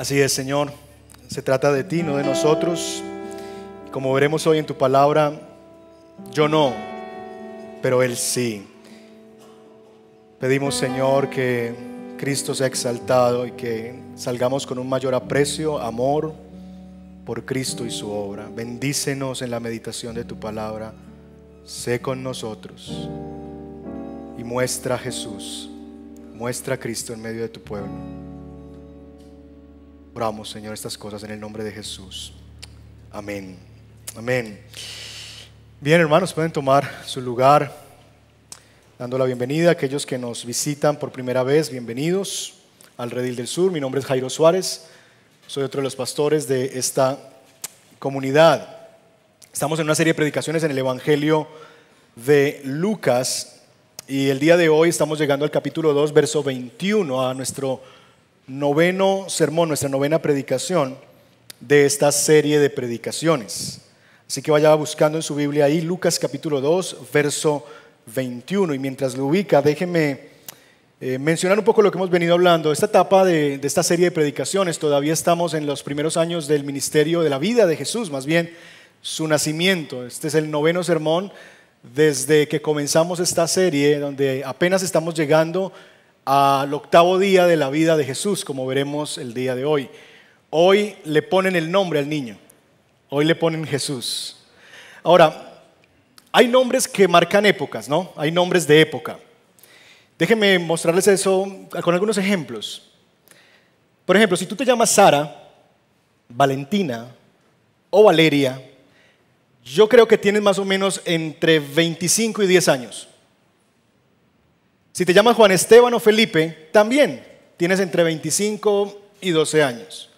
Así es, Señor. Se trata de ti, no de nosotros. Como veremos hoy en tu palabra, yo no, pero Él sí. Pedimos, Señor, que Cristo sea exaltado y que salgamos con un mayor aprecio, amor por Cristo y su obra. Bendícenos en la meditación de tu palabra. Sé con nosotros y muestra a Jesús, muestra a Cristo en medio de tu pueblo. Oramos, Señor, estas cosas en el nombre de Jesús. Amén. Amén. Bien, hermanos, pueden tomar su lugar dando la bienvenida a aquellos que nos visitan por primera vez. Bienvenidos al Redil del Sur. Mi nombre es Jairo Suárez. Soy otro de los pastores de esta comunidad. Estamos en una serie de predicaciones en el Evangelio de Lucas y el día de hoy estamos llegando al capítulo 2, verso 21, a nuestro noveno sermón, nuestra novena predicación de esta serie de predicaciones. Así que vaya buscando en su Biblia ahí Lucas capítulo 2, verso 21. Y mientras lo ubica, déjeme eh, mencionar un poco lo que hemos venido hablando. Esta etapa de, de esta serie de predicaciones, todavía estamos en los primeros años del ministerio de la vida de Jesús, más bien su nacimiento. Este es el noveno sermón desde que comenzamos esta serie, donde apenas estamos llegando al octavo día de la vida de Jesús, como veremos el día de hoy. Hoy le ponen el nombre al niño, hoy le ponen Jesús. Ahora, hay nombres que marcan épocas, ¿no? Hay nombres de época. Déjenme mostrarles eso con algunos ejemplos. Por ejemplo, si tú te llamas Sara, Valentina o Valeria, yo creo que tienes más o menos entre 25 y 10 años. Si te llamas Juan Esteban o Felipe, también tienes entre 25 y 12 años.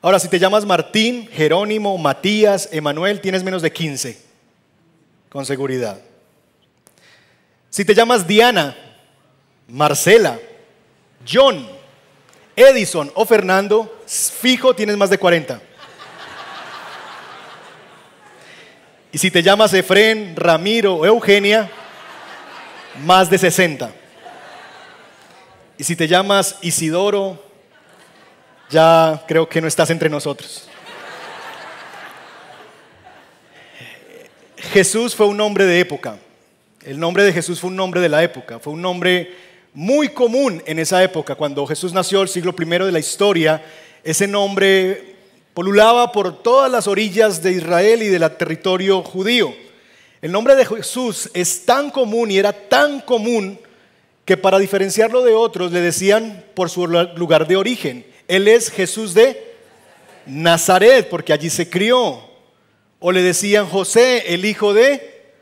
Ahora, si te llamas Martín, Jerónimo, Matías, Emanuel, tienes menos de 15, con seguridad. Si te llamas Diana, Marcela, John, Edison o Fernando, fijo tienes más de 40. Y si te llamas Efren, Ramiro o Eugenia, más de 60. Y si te llamas Isidoro, ya creo que no estás entre nosotros. Jesús fue un nombre de época. El nombre de Jesús fue un nombre de la época. Fue un nombre muy común en esa época. Cuando Jesús nació, el siglo I de la historia, ese nombre polulaba por todas las orillas de Israel y del territorio judío. El nombre de Jesús es tan común y era tan común que para diferenciarlo de otros le decían por su lugar de origen. Él es Jesús de Nazaret, porque allí se crió. O le decían José, el hijo de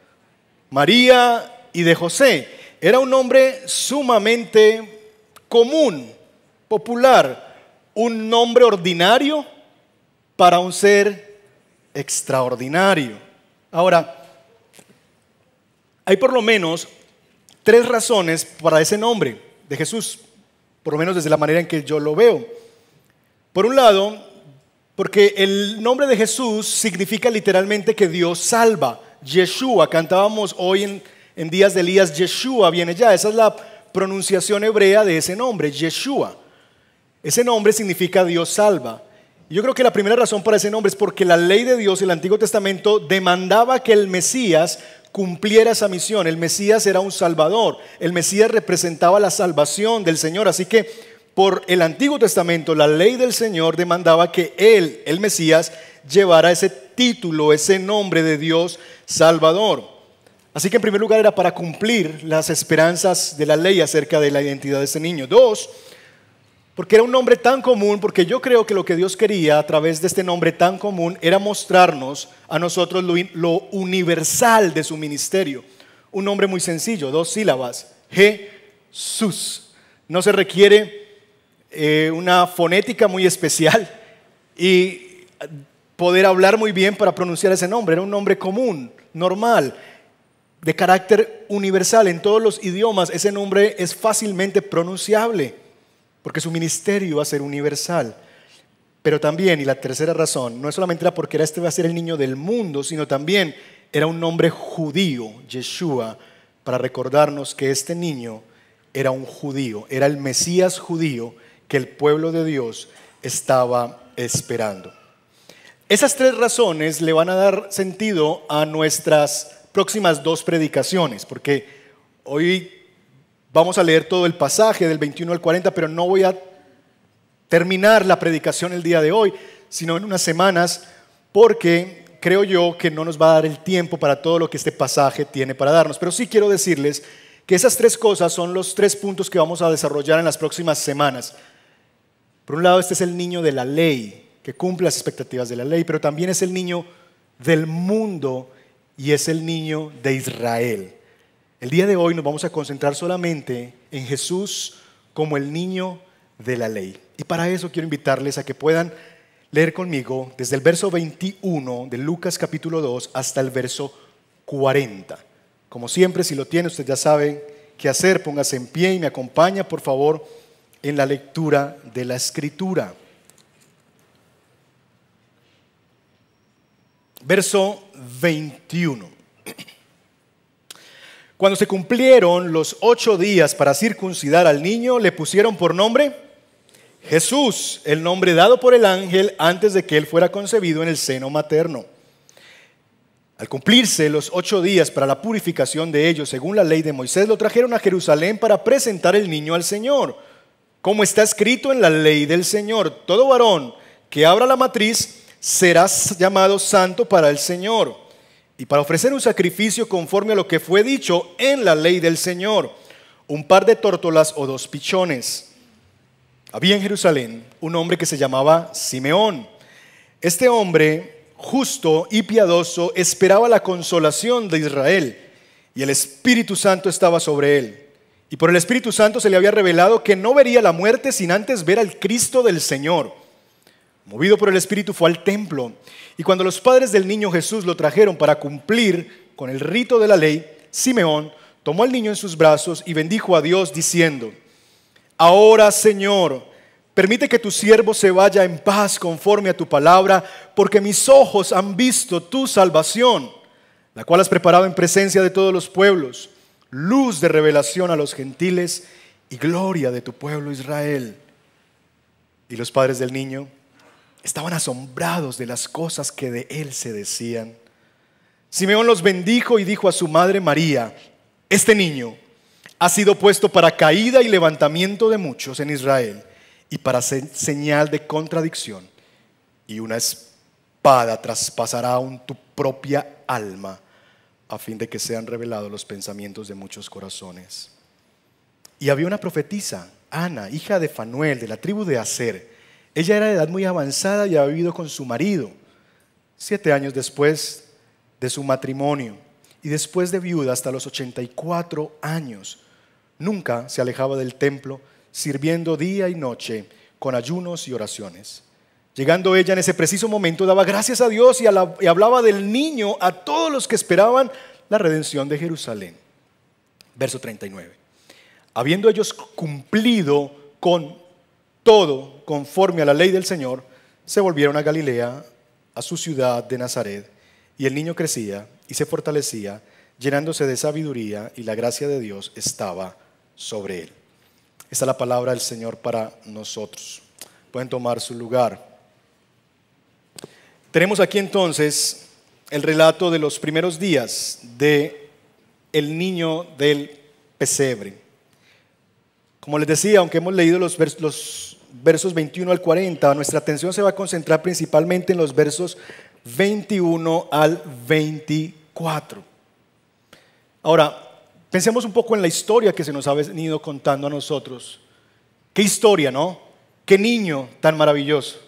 María y de José. Era un nombre sumamente común, popular, un nombre ordinario para un ser extraordinario. Ahora, hay por lo menos tres razones para ese nombre de Jesús, por lo menos desde la manera en que yo lo veo. Por un lado, porque el nombre de Jesús significa literalmente que Dios salva. Yeshua, cantábamos hoy en, días de Elías, Yeshua viene ya. Esa es la pronunciación hebrea de ese nombre, Yeshua. Ese nombre significa Dios salva. Yo creo que la primera razón para ese nombre es porque la ley de Dios, el Antiguo Testamento, demandaba que el Mesías cumpliera esa misión. El Mesías era un salvador. El Mesías representaba la salvación del Señor. Así que por el Antiguo Testamento, la ley del Señor demandaba que Él, el Mesías, llevara ese título, ese nombre de Dios Salvador. Así que en primer lugar era para cumplir las esperanzas de la ley acerca de la identidad de ese niño. Dos, porque era un nombre tan común, porque yo creo que lo que Dios quería a través de este nombre tan común era mostrarnos a nosotros lo, universal de su ministerio. Un nombre muy sencillo, dos sílabas, Jesús. No se requiere eh, una fonética muy especial y poder hablar muy bien para pronunciar ese nombre. Era un nombre común, normal, de carácter universal. En todos los idiomas ese nombre es fácilmente pronunciable porque su ministerio va a ser universal. Pero también, y la tercera razón, no es solamente era porque era este va a ser el niño del mundo, sino también era un nombre judío, Yeshua, para recordarnos que este niño era un judío, era el Mesías judío que el pueblo de Dios estaba esperando. Esas tres razones le van a dar sentido a nuestras próximas dos predicaciones, porque hoy vamos a leer todo el pasaje del 21 al 40, pero no voy a terminar la predicación el día de hoy, sino en unas semanas, porque creo yo que no nos va a dar el tiempo para todo lo que este pasaje tiene para darnos. Pero sí quiero decirles que esas tres cosas son los tres puntos que vamos a desarrollar en las próximas semanas. Por un lado, este es el niño de la ley, que cumple las expectativas de la ley, pero también es el niño del mundo y es el niño de Israel. El día de hoy nos vamos a concentrar solamente en Jesús como el niño de la ley. Y para eso quiero invitarles a que puedan leer conmigo desde el verso 21 de Lucas capítulo 2 hasta el verso 40. Como siempre, si lo tiene, usted ya sabe qué hacer, póngase en pie y me acompaña, por favor, en la lectura de la escritura. Verso 21. Cuando se cumplieron los ocho días para circuncidar al niño, le pusieron por nombre Jesús, el nombre dado por el ángel antes de que él fuera concebido en el seno materno. Al cumplirse los ocho días para la purificación de ellos, según la ley de Moisés, lo trajeron a Jerusalén para presentar el niño al Señor. Como está escrito en la ley del Señor, todo varón que abra la matriz será llamado santo para el Señor. Y para ofrecer un sacrificio conforme a lo que fue dicho en la ley del Señor, un par de tórtolas o dos pichones. Había en Jerusalén un hombre que se llamaba Simeón. Este hombre justo y piadoso, esperaba la consolación de Israel y el Espíritu Santo estaba sobre él. Y por el Espíritu Santo se le había revelado que no vería la muerte sin antes ver al Cristo del Señor. Movido por el Espíritu fue al templo y cuando los padres del niño Jesús lo trajeron para cumplir con el rito de la ley, Simeón tomó al niño en sus brazos y bendijo a Dios diciendo, Ahora Señor, Permite que tu siervo se vaya en paz conforme a tu palabra, porque mis ojos han visto tu salvación, la cual has preparado en presencia de todos los pueblos, luz de revelación a los gentiles y gloria de tu pueblo Israel. Y los padres del niño estaban asombrados de las cosas que de él se decían. Simeón los bendijo y dijo a su madre María, este niño ha sido puesto para caída y levantamiento de muchos en Israel y para señal de contradicción, y una espada traspasará aún tu propia alma, a fin de que sean revelados los pensamientos de muchos corazones. Y había una profetisa, Ana, hija de Fanuel, de la tribu de Aser. Ella era de edad muy avanzada y había vivido con su marido, siete años después de su matrimonio, y después de viuda hasta los 84 años. Nunca se alejaba del templo, sirviendo día y noche con ayunos y oraciones. Llegando ella en ese preciso momento, daba gracias a Dios y, hablaba del niño a todos los que esperaban la redención de Jerusalén. Verso 39. Habiendo ellos cumplido con todo conforme a la ley del Señor, se volvieron a Galilea, a su ciudad de Nazaret, y el niño crecía y se fortalecía, llenándose de sabiduría, y la gracia de Dios estaba sobre él. Esta es la palabra del Señor para nosotros. Pueden tomar su lugar. Tenemos aquí entonces el relato de los primeros días de el niño del pesebre. Como les decía, aunque hemos leído los, los versos 21 al 40, nuestra atención se va a concentrar principalmente en los versos 21 al 24. Ahora, Pensemos un poco en la historia que se nos ha venido contando a nosotros. Qué historia, ¿no? Qué niño tan maravilloso.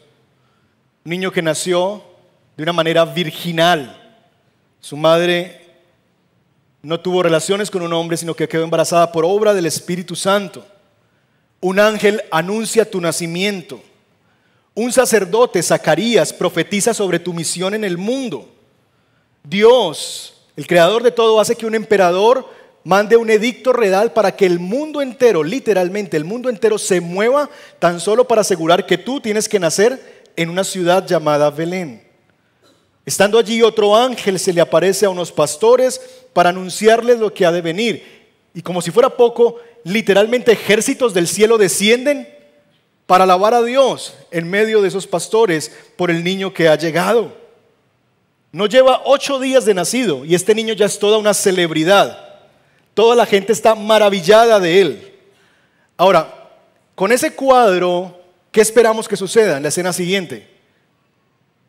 Un niño que nació de una manera virginal. Su madre no tuvo relaciones con un hombre, sino que quedó embarazada por obra del Espíritu Santo. Un ángel anuncia tu nacimiento. Un sacerdote, Zacarías, profetiza sobre tu misión en el mundo. Dios, el creador de todo, hace que un emperador mande un edicto redal para que el mundo entero, literalmente el mundo entero, se mueva tan solo para asegurar que tú tienes que nacer en una ciudad llamada Belén. Estando allí otro ángel se le aparece a unos pastores para anunciarles lo que ha de venir. Y como si fuera poco, literalmente ejércitos del cielo descienden para alabar a Dios en medio de esos pastores por el niño que ha llegado. No lleva ocho días de nacido y este niño ya es toda una celebridad. Toda la gente está maravillada de él. Ahora, con ese cuadro, ¿qué esperamos que suceda en la escena siguiente?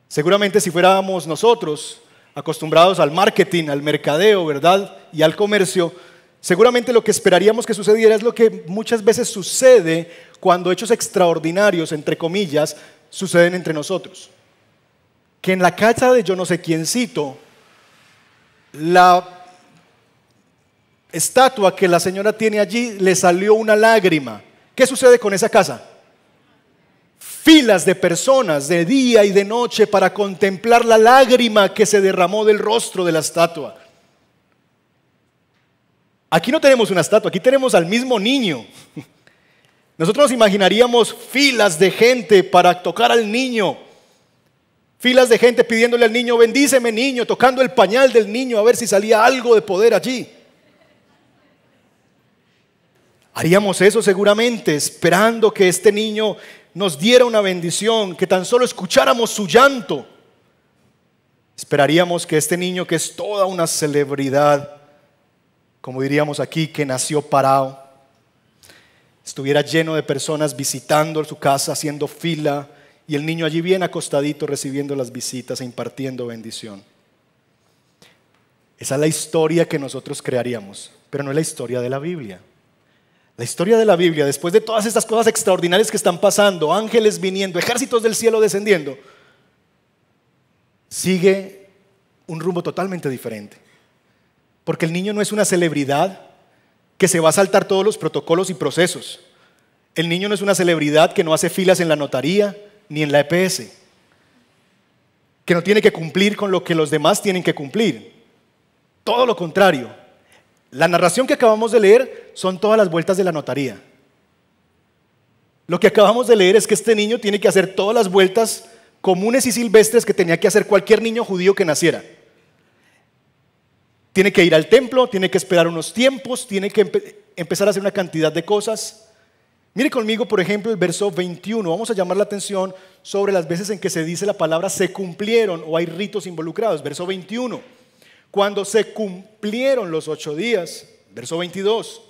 Seguramente si fuéramos nosotros acostumbrados al marketing, al mercadeo, ¿verdad? Y al comercio, seguramente lo que esperaríamos que sucediera es lo que muchas veces sucede cuando hechos extraordinarios, entre comillas, suceden entre nosotros. Que en la casa de yo no sé quiéncito, la estatua que la señora tiene allí le salió una lágrima. ¿Qué sucede con esa casa? Filas de personas de día y de noche para contemplar la lágrima que se derramó del rostro de la estatua. Aquí no tenemos una estatua, aquí tenemos al mismo niño. Nosotros nos imaginaríamos filas de gente para tocar al niño. Filas de gente pidiéndole al niño, bendíceme niño, tocando el pañal del niño a ver si salía algo de poder allí. Haríamos eso seguramente, esperando que este niño nos diera una bendición, que tan solo escucháramos su llanto. Esperaríamos que este niño, que es toda una celebridad, como diríamos aquí, que nació parado, estuviera lleno de personas visitando su casa, haciendo fila, y el niño allí bien acostadito recibiendo las visitas e impartiendo bendición. Esa es la historia que nosotros crearíamos, pero no es la historia de la Biblia. La historia de la Biblia, después de todas estas cosas extraordinarias que están pasando, ángeles viniendo, ejércitos del cielo descendiendo, sigue un rumbo totalmente diferente. Porque el niño no es una celebridad, que se va a saltar todos los protocolos y procesos. El niño no es una celebridad que no hace filas en la notaría ni en la EPS, que no tiene que cumplir con lo que los demás tienen que cumplir. Todo lo contrario. La narración que acabamos de leer son todas las vueltas de la notaría. Lo que acabamos de leer es que este niño tiene que hacer todas las vueltas comunes y silvestres que tenía que hacer cualquier niño judío que naciera. Tiene que ir al templo, tiene que esperar unos tiempos, tiene que empezar a hacer una cantidad de cosas. Mire conmigo, por ejemplo, el verso 21. Vamos a llamar la atención sobre las veces en que se dice la palabra se cumplieron o hay ritos involucrados. Verso 21. Cuando se cumplieron los ocho días. Verso 22.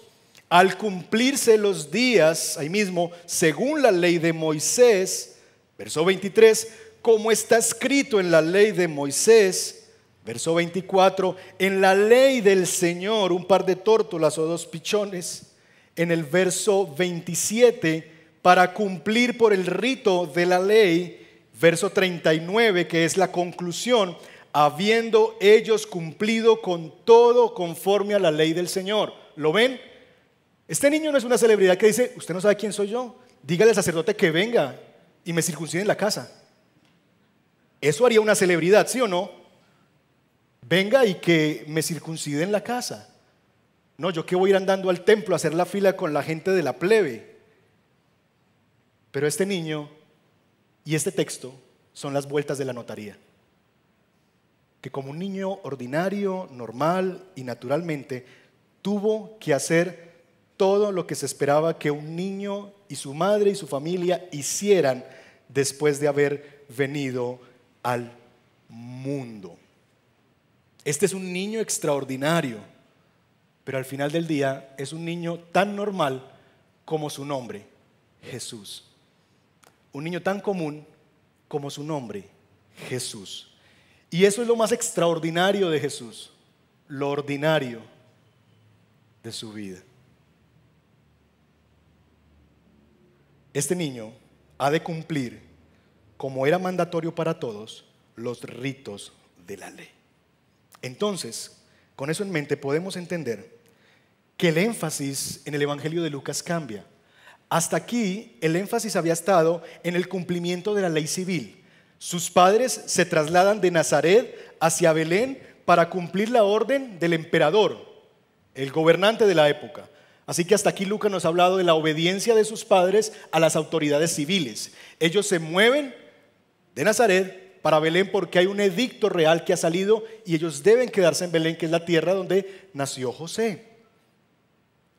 Al cumplirse los días, ahí mismo, según la ley de Moisés. Verso 23. Como está escrito en la ley de Moisés Verso 24, en la ley del Señor, un par de tórtolas o dos pichones. En el verso 27, para cumplir por el rito de la ley. Verso 39, que es la conclusión, habiendo ellos cumplido con todo conforme a la ley del Señor. ¿Lo ven? Este niño no es una celebridad que dice, usted no sabe quién soy yo, dígale al sacerdote que venga y me circuncide en la casa. Eso haría una celebridad, ¿sí o no? Venga y que me circuncide en la casa. No, yo que voy a ir andando al templo a hacer la fila con la gente de la plebe. Pero este niño y este texto son las vueltas de la notaría. Que como un niño ordinario, normal y naturalmente, tuvo que hacer todo lo que se esperaba que un niño y su madre y su familia hicieran después de haber venido al mundo. Este es un niño extraordinario, pero al final del día es un niño tan normal como su nombre, Jesús. Un niño tan común como su nombre, Jesús. Y eso es lo más extraordinario de Jesús, lo ordinario de su vida. Este niño ha de cumplir, como era mandatorio para todos, los ritos de la ley. Entonces, con eso en mente podemos entender que el énfasis en el Evangelio de Lucas cambia. Hasta aquí el énfasis había estado en el cumplimiento de la ley civil. Sus padres se trasladan de Nazaret hacia Belén para cumplir la orden del emperador, el gobernante de la época. Así que hasta aquí Lucas nos ha hablado de la obediencia de sus padres a las autoridades civiles. Ellos se mueven de Nazaret para Belén porque hay un edicto real que ha salido y ellos deben quedarse en Belén, que es la tierra donde nació José.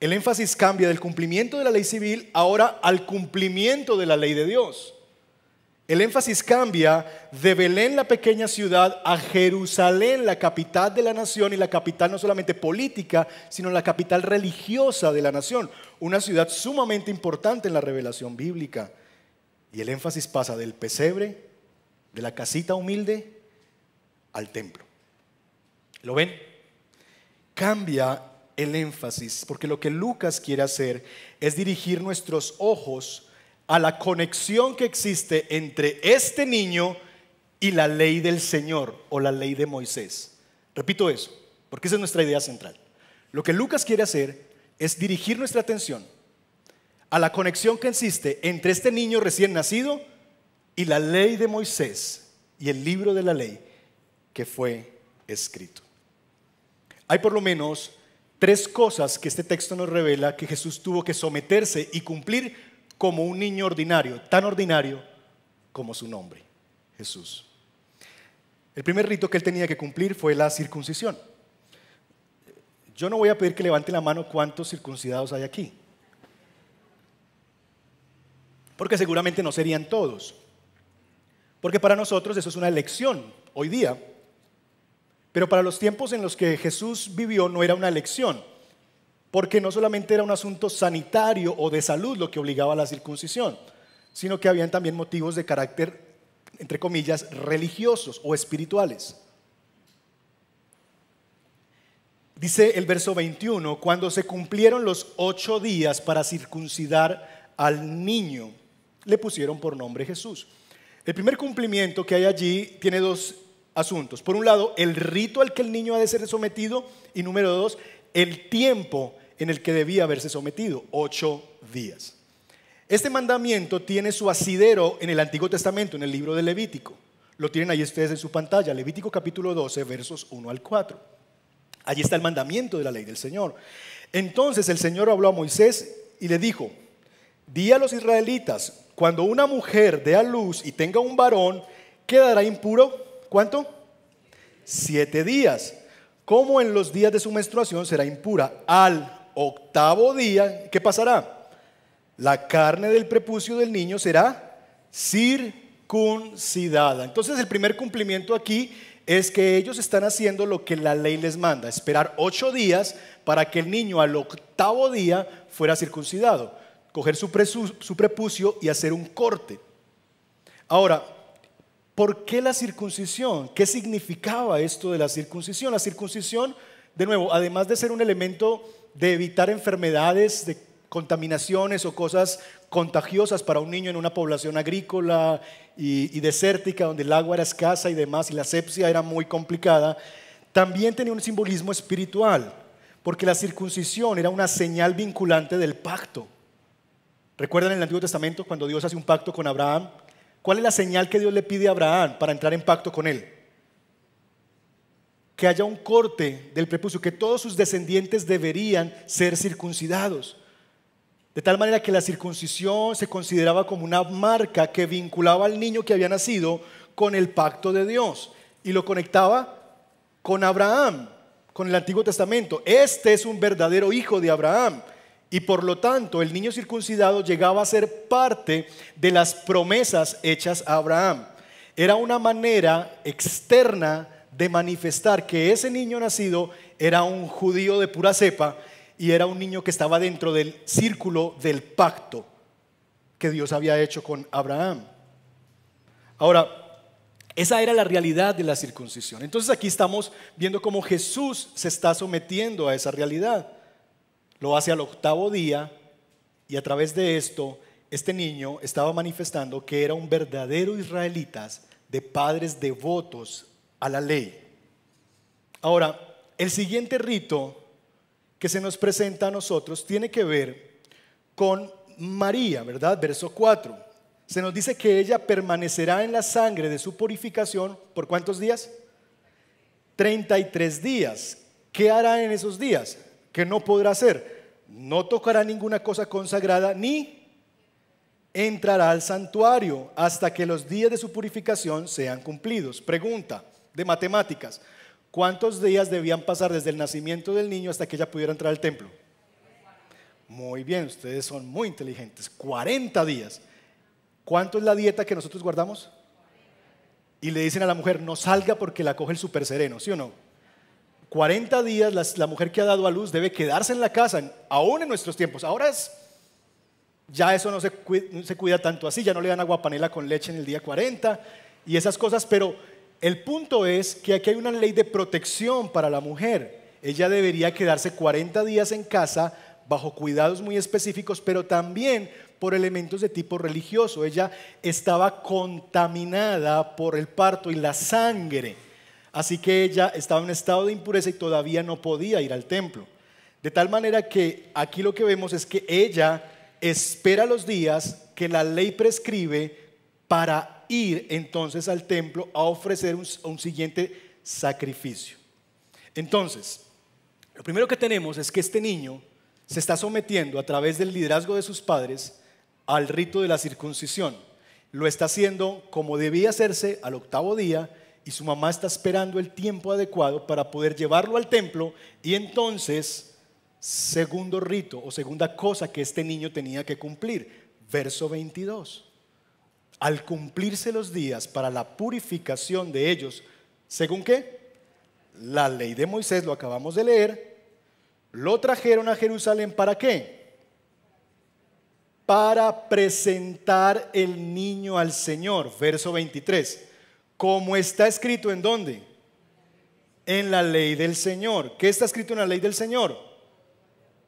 El énfasis cambia del cumplimiento de la ley civil ahora al cumplimiento de la ley de Dios. El énfasis cambia de Belén, la pequeña ciudad, a Jerusalén, la capital de la nación y la capital no solamente política, sino la capital religiosa de la nación. Una ciudad sumamente importante en la revelación bíblica. Y el énfasis pasa del pesebre, de la casita humilde, al templo. ¿Lo ven? Cambia el énfasis, porque lo que Lucas quiere hacer es dirigir nuestros ojos a la conexión que existe entre este niño y la ley del Señor o la ley de Moisés. Repito eso, porque esa es nuestra idea central. Lo que Lucas quiere hacer es dirigir nuestra atención a la conexión que existe entre este niño recién nacido y la ley de Moisés y el libro de la ley que fue escrito. Hay por lo menos tres cosas que este texto nos revela que Jesús tuvo que someterse y cumplir como un niño ordinario, tan ordinario como su nombre, Jesús. El primer rito que él tenía que cumplir fue la circuncisión. Yo no voy a pedir que levante la mano cuántos circuncidados hay aquí, porque seguramente no serían todos, porque para nosotros eso es una elección hoy día. Pero para los tiempos en los que Jesús vivió no era una elección, porque no solamente era un asunto sanitario o de salud lo que obligaba a la circuncisión, sino que habían también motivos de carácter, entre comillas, religiosos o espirituales. Dice el verso 21, cuando se cumplieron los ocho días para circuncidar al niño, le pusieron por nombre Jesús. El primer cumplimiento que hay allí tiene dos asuntos. Por un lado, el rito al que el niño ha de ser sometido y número dos, el tiempo en el que debía haberse sometido, ocho días. Este mandamiento tiene su asidero en el Antiguo Testamento, en el libro de Levítico. Lo tienen ahí ustedes en su pantalla, Levítico capítulo 12, versos 1 al 4. Allí está el mandamiento de la ley del Señor. Entonces el Señor habló a Moisés y le dijo, di a los israelitas, cuando una mujer dé a luz y tenga un varón, quedará impuro ¿Cuánto? Siete días. Como en los días de su menstruación será impura. Al octavo día, ¿qué pasará? La carne del prepucio del niño será circuncidada. Entonces el primer cumplimiento aquí es que ellos están haciendo lo que la ley les manda, esperar ocho días para que el niño al octavo día fuera circuncidado, coger su, prepucio y hacer un corte. Ahora, ¿Por qué la circuncisión? ¿Qué significaba esto de la circuncisión? La circuncisión, de nuevo, además de ser un elemento de evitar enfermedades, de contaminaciones o cosas contagiosas para un niño en una población agrícola y, desértica, donde el agua era escasa y demás, y la sepsia era muy complicada, también tenía un simbolismo espiritual, porque la circuncisión era una señal vinculante del pacto. ¿Recuerdan en el Antiguo Testamento cuando Dios hace un pacto con Abraham? ¿Cuál es la señal que Dios le pide a Abraham para entrar en pacto con él? Que haya un corte del prepucio, que todos sus descendientes deberían ser circuncidados. De tal manera que la circuncisión se consideraba como una marca que vinculaba al niño que había nacido con el pacto de Dios y lo conectaba con Abraham, con el Antiguo Testamento. Este es un verdadero hijo de Abraham. Y por lo tanto, el niño circuncidado llegaba a ser parte de las promesas hechas a Abraham. Era una manera externa de manifestar que ese niño nacido era un judío de pura cepa y era un niño que estaba dentro del círculo del pacto que Dios había hecho con Abraham. Ahora, esa era la realidad de la circuncisión. Entonces aquí estamos viendo cómo Jesús se está sometiendo a esa realidad. Lo hace al octavo día y a través de esto, este niño estaba manifestando que era un verdadero israelita de padres devotos a la ley. Ahora, el siguiente rito que se nos presenta a nosotros tiene que ver con María, ¿verdad? Verso 4. Se nos dice que ella permanecerá en la sangre de su purificación por cuántos días? 33 días. ¿Qué hará en esos días? Que no podrá hacer. No tocará ninguna cosa consagrada ni entrará al santuario hasta que los días de su purificación sean cumplidos. Pregunta de matemáticas. ¿Cuántos días debían pasar desde el nacimiento del niño hasta que ella pudiera entrar al templo? Muy bien, ustedes son muy inteligentes. 40 días. ¿Cuánto es la dieta que nosotros guardamos? Y le dicen a la mujer, no salga porque la coge el super sereno, ¿sí o no? 40 días la, mujer que ha dado a luz debe quedarse en la casa, aún en nuestros tiempos. Ahora es, ya eso no se, no se cuida tanto así, ya no le dan agua panela con leche en el día 40 y esas cosas, pero el punto es que aquí hay una ley de protección para la mujer. Ella debería quedarse 40 días en casa bajo cuidados muy específicos, pero también por elementos de tipo religioso. Ella estaba contaminada por el parto y la sangre. Así que ella estaba en estado de impureza y todavía no podía ir al templo. De tal manera que aquí lo que vemos es que ella espera los días que la ley prescribe para ir entonces al templo a ofrecer un, un siguiente sacrificio. Entonces, lo primero que tenemos es que este niño se está sometiendo a través del liderazgo de sus padres al rito de la circuncisión. Lo está haciendo como debía hacerse al octavo día y su mamá está esperando el tiempo adecuado para poder llevarlo al templo y entonces, segundo rito o segunda cosa que este niño tenía que cumplir, verso 22. Al cumplirse los días para la purificación de ellos, ¿según qué? La ley de Moisés, lo acabamos de leer, lo trajeron a Jerusalén para qué? Para presentar el niño al Señor. Verso 23. Como está escrito en dónde? En la ley del Señor. ¿Qué está escrito en la ley del Señor?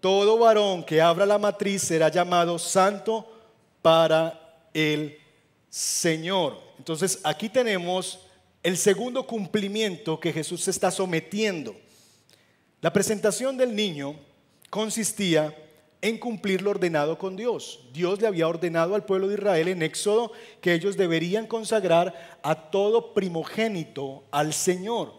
Todo varón que abra la matriz será llamado santo para el Señor. Entonces aquí tenemos el segundo cumplimiento que Jesús se está sometiendo. La presentación del niño consistía en cumplir lo ordenado con Dios. Dios le había ordenado al pueblo de Israel en Éxodo que ellos deberían consagrar a todo primogénito al Señor.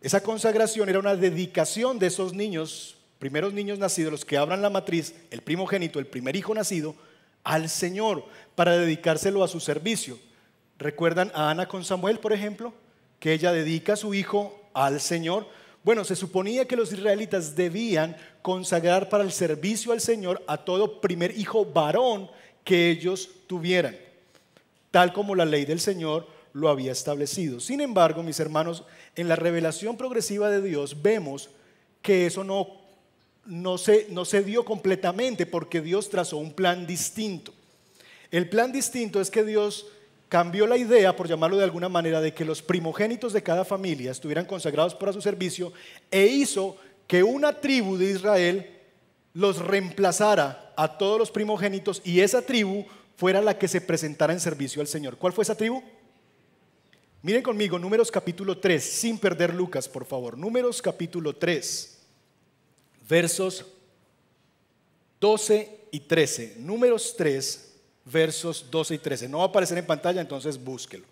Esa consagración era una dedicación de esos niños, primeros niños nacidos, los que abran la matriz, el primogénito, el primer hijo nacido, al Señor, para dedicárselo a su servicio. ¿Recuerdan a Ana con Samuel, por ejemplo? Que ella dedica a su hijo al Señor bueno, se suponía que los israelitas debían consagrar para el servicio al Señor a todo primer hijo varón que ellos tuvieran, tal como la ley del Señor lo había establecido. Sin embargo, mis hermanos, en la revelación progresiva de Dios vemos que eso no, no, se, dio completamente porque Dios trazó un plan distinto. El plan distinto es que Dios cambió la idea, por llamarlo de alguna manera, de que los primogénitos de cada familia estuvieran consagrados para su servicio e hizo que una tribu de Israel los reemplazara a todos los primogénitos y esa tribu fuera la que se presentara en servicio al Señor. ¿Cuál fue esa tribu? Miren conmigo, números capítulo 3, sin perder Lucas, por favor. Números capítulo 3, versos 12 y 13. Números 3, versos 12 y 13. No va a aparecer en pantalla, entonces búsquelo.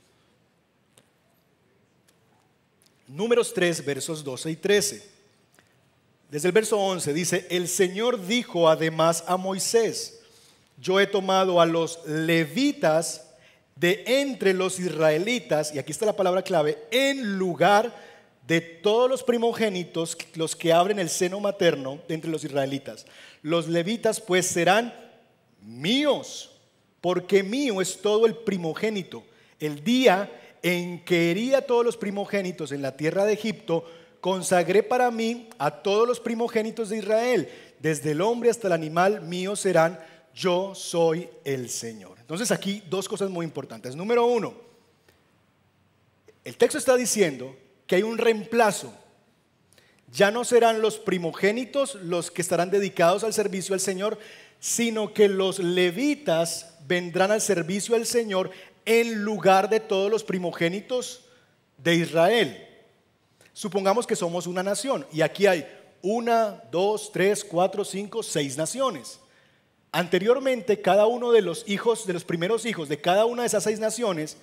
Números 3, versos 12 y 13. Desde el verso 11 dice, el Señor dijo además a Moisés, yo he tomado a los levitas de entre los israelitas, y aquí está la palabra clave, en lugar de todos los primogénitos, los que abren el seno materno entre los israelitas. Los levitas pues serán míos porque mío es todo el primogénito. El día en que hería todos los primogénitos en la tierra de Egipto, consagré para mí a todos los primogénitos de Israel, desde el hombre hasta el animal mío serán, yo soy el Señor. Entonces aquí dos cosas muy importantes. Número uno, el texto está diciendo que hay un reemplazo. Ya no serán los primogénitos los que estarán dedicados al servicio al Señor, sino que los levitas vendrán al servicio al Señor en lugar de todos los primogénitos de Israel. Supongamos que somos una nación y aquí hay una, dos, tres, cuatro, cinco, seis naciones. Anteriormente, cada uno de los hijos, de los primeros hijos de cada una de esas seis naciones,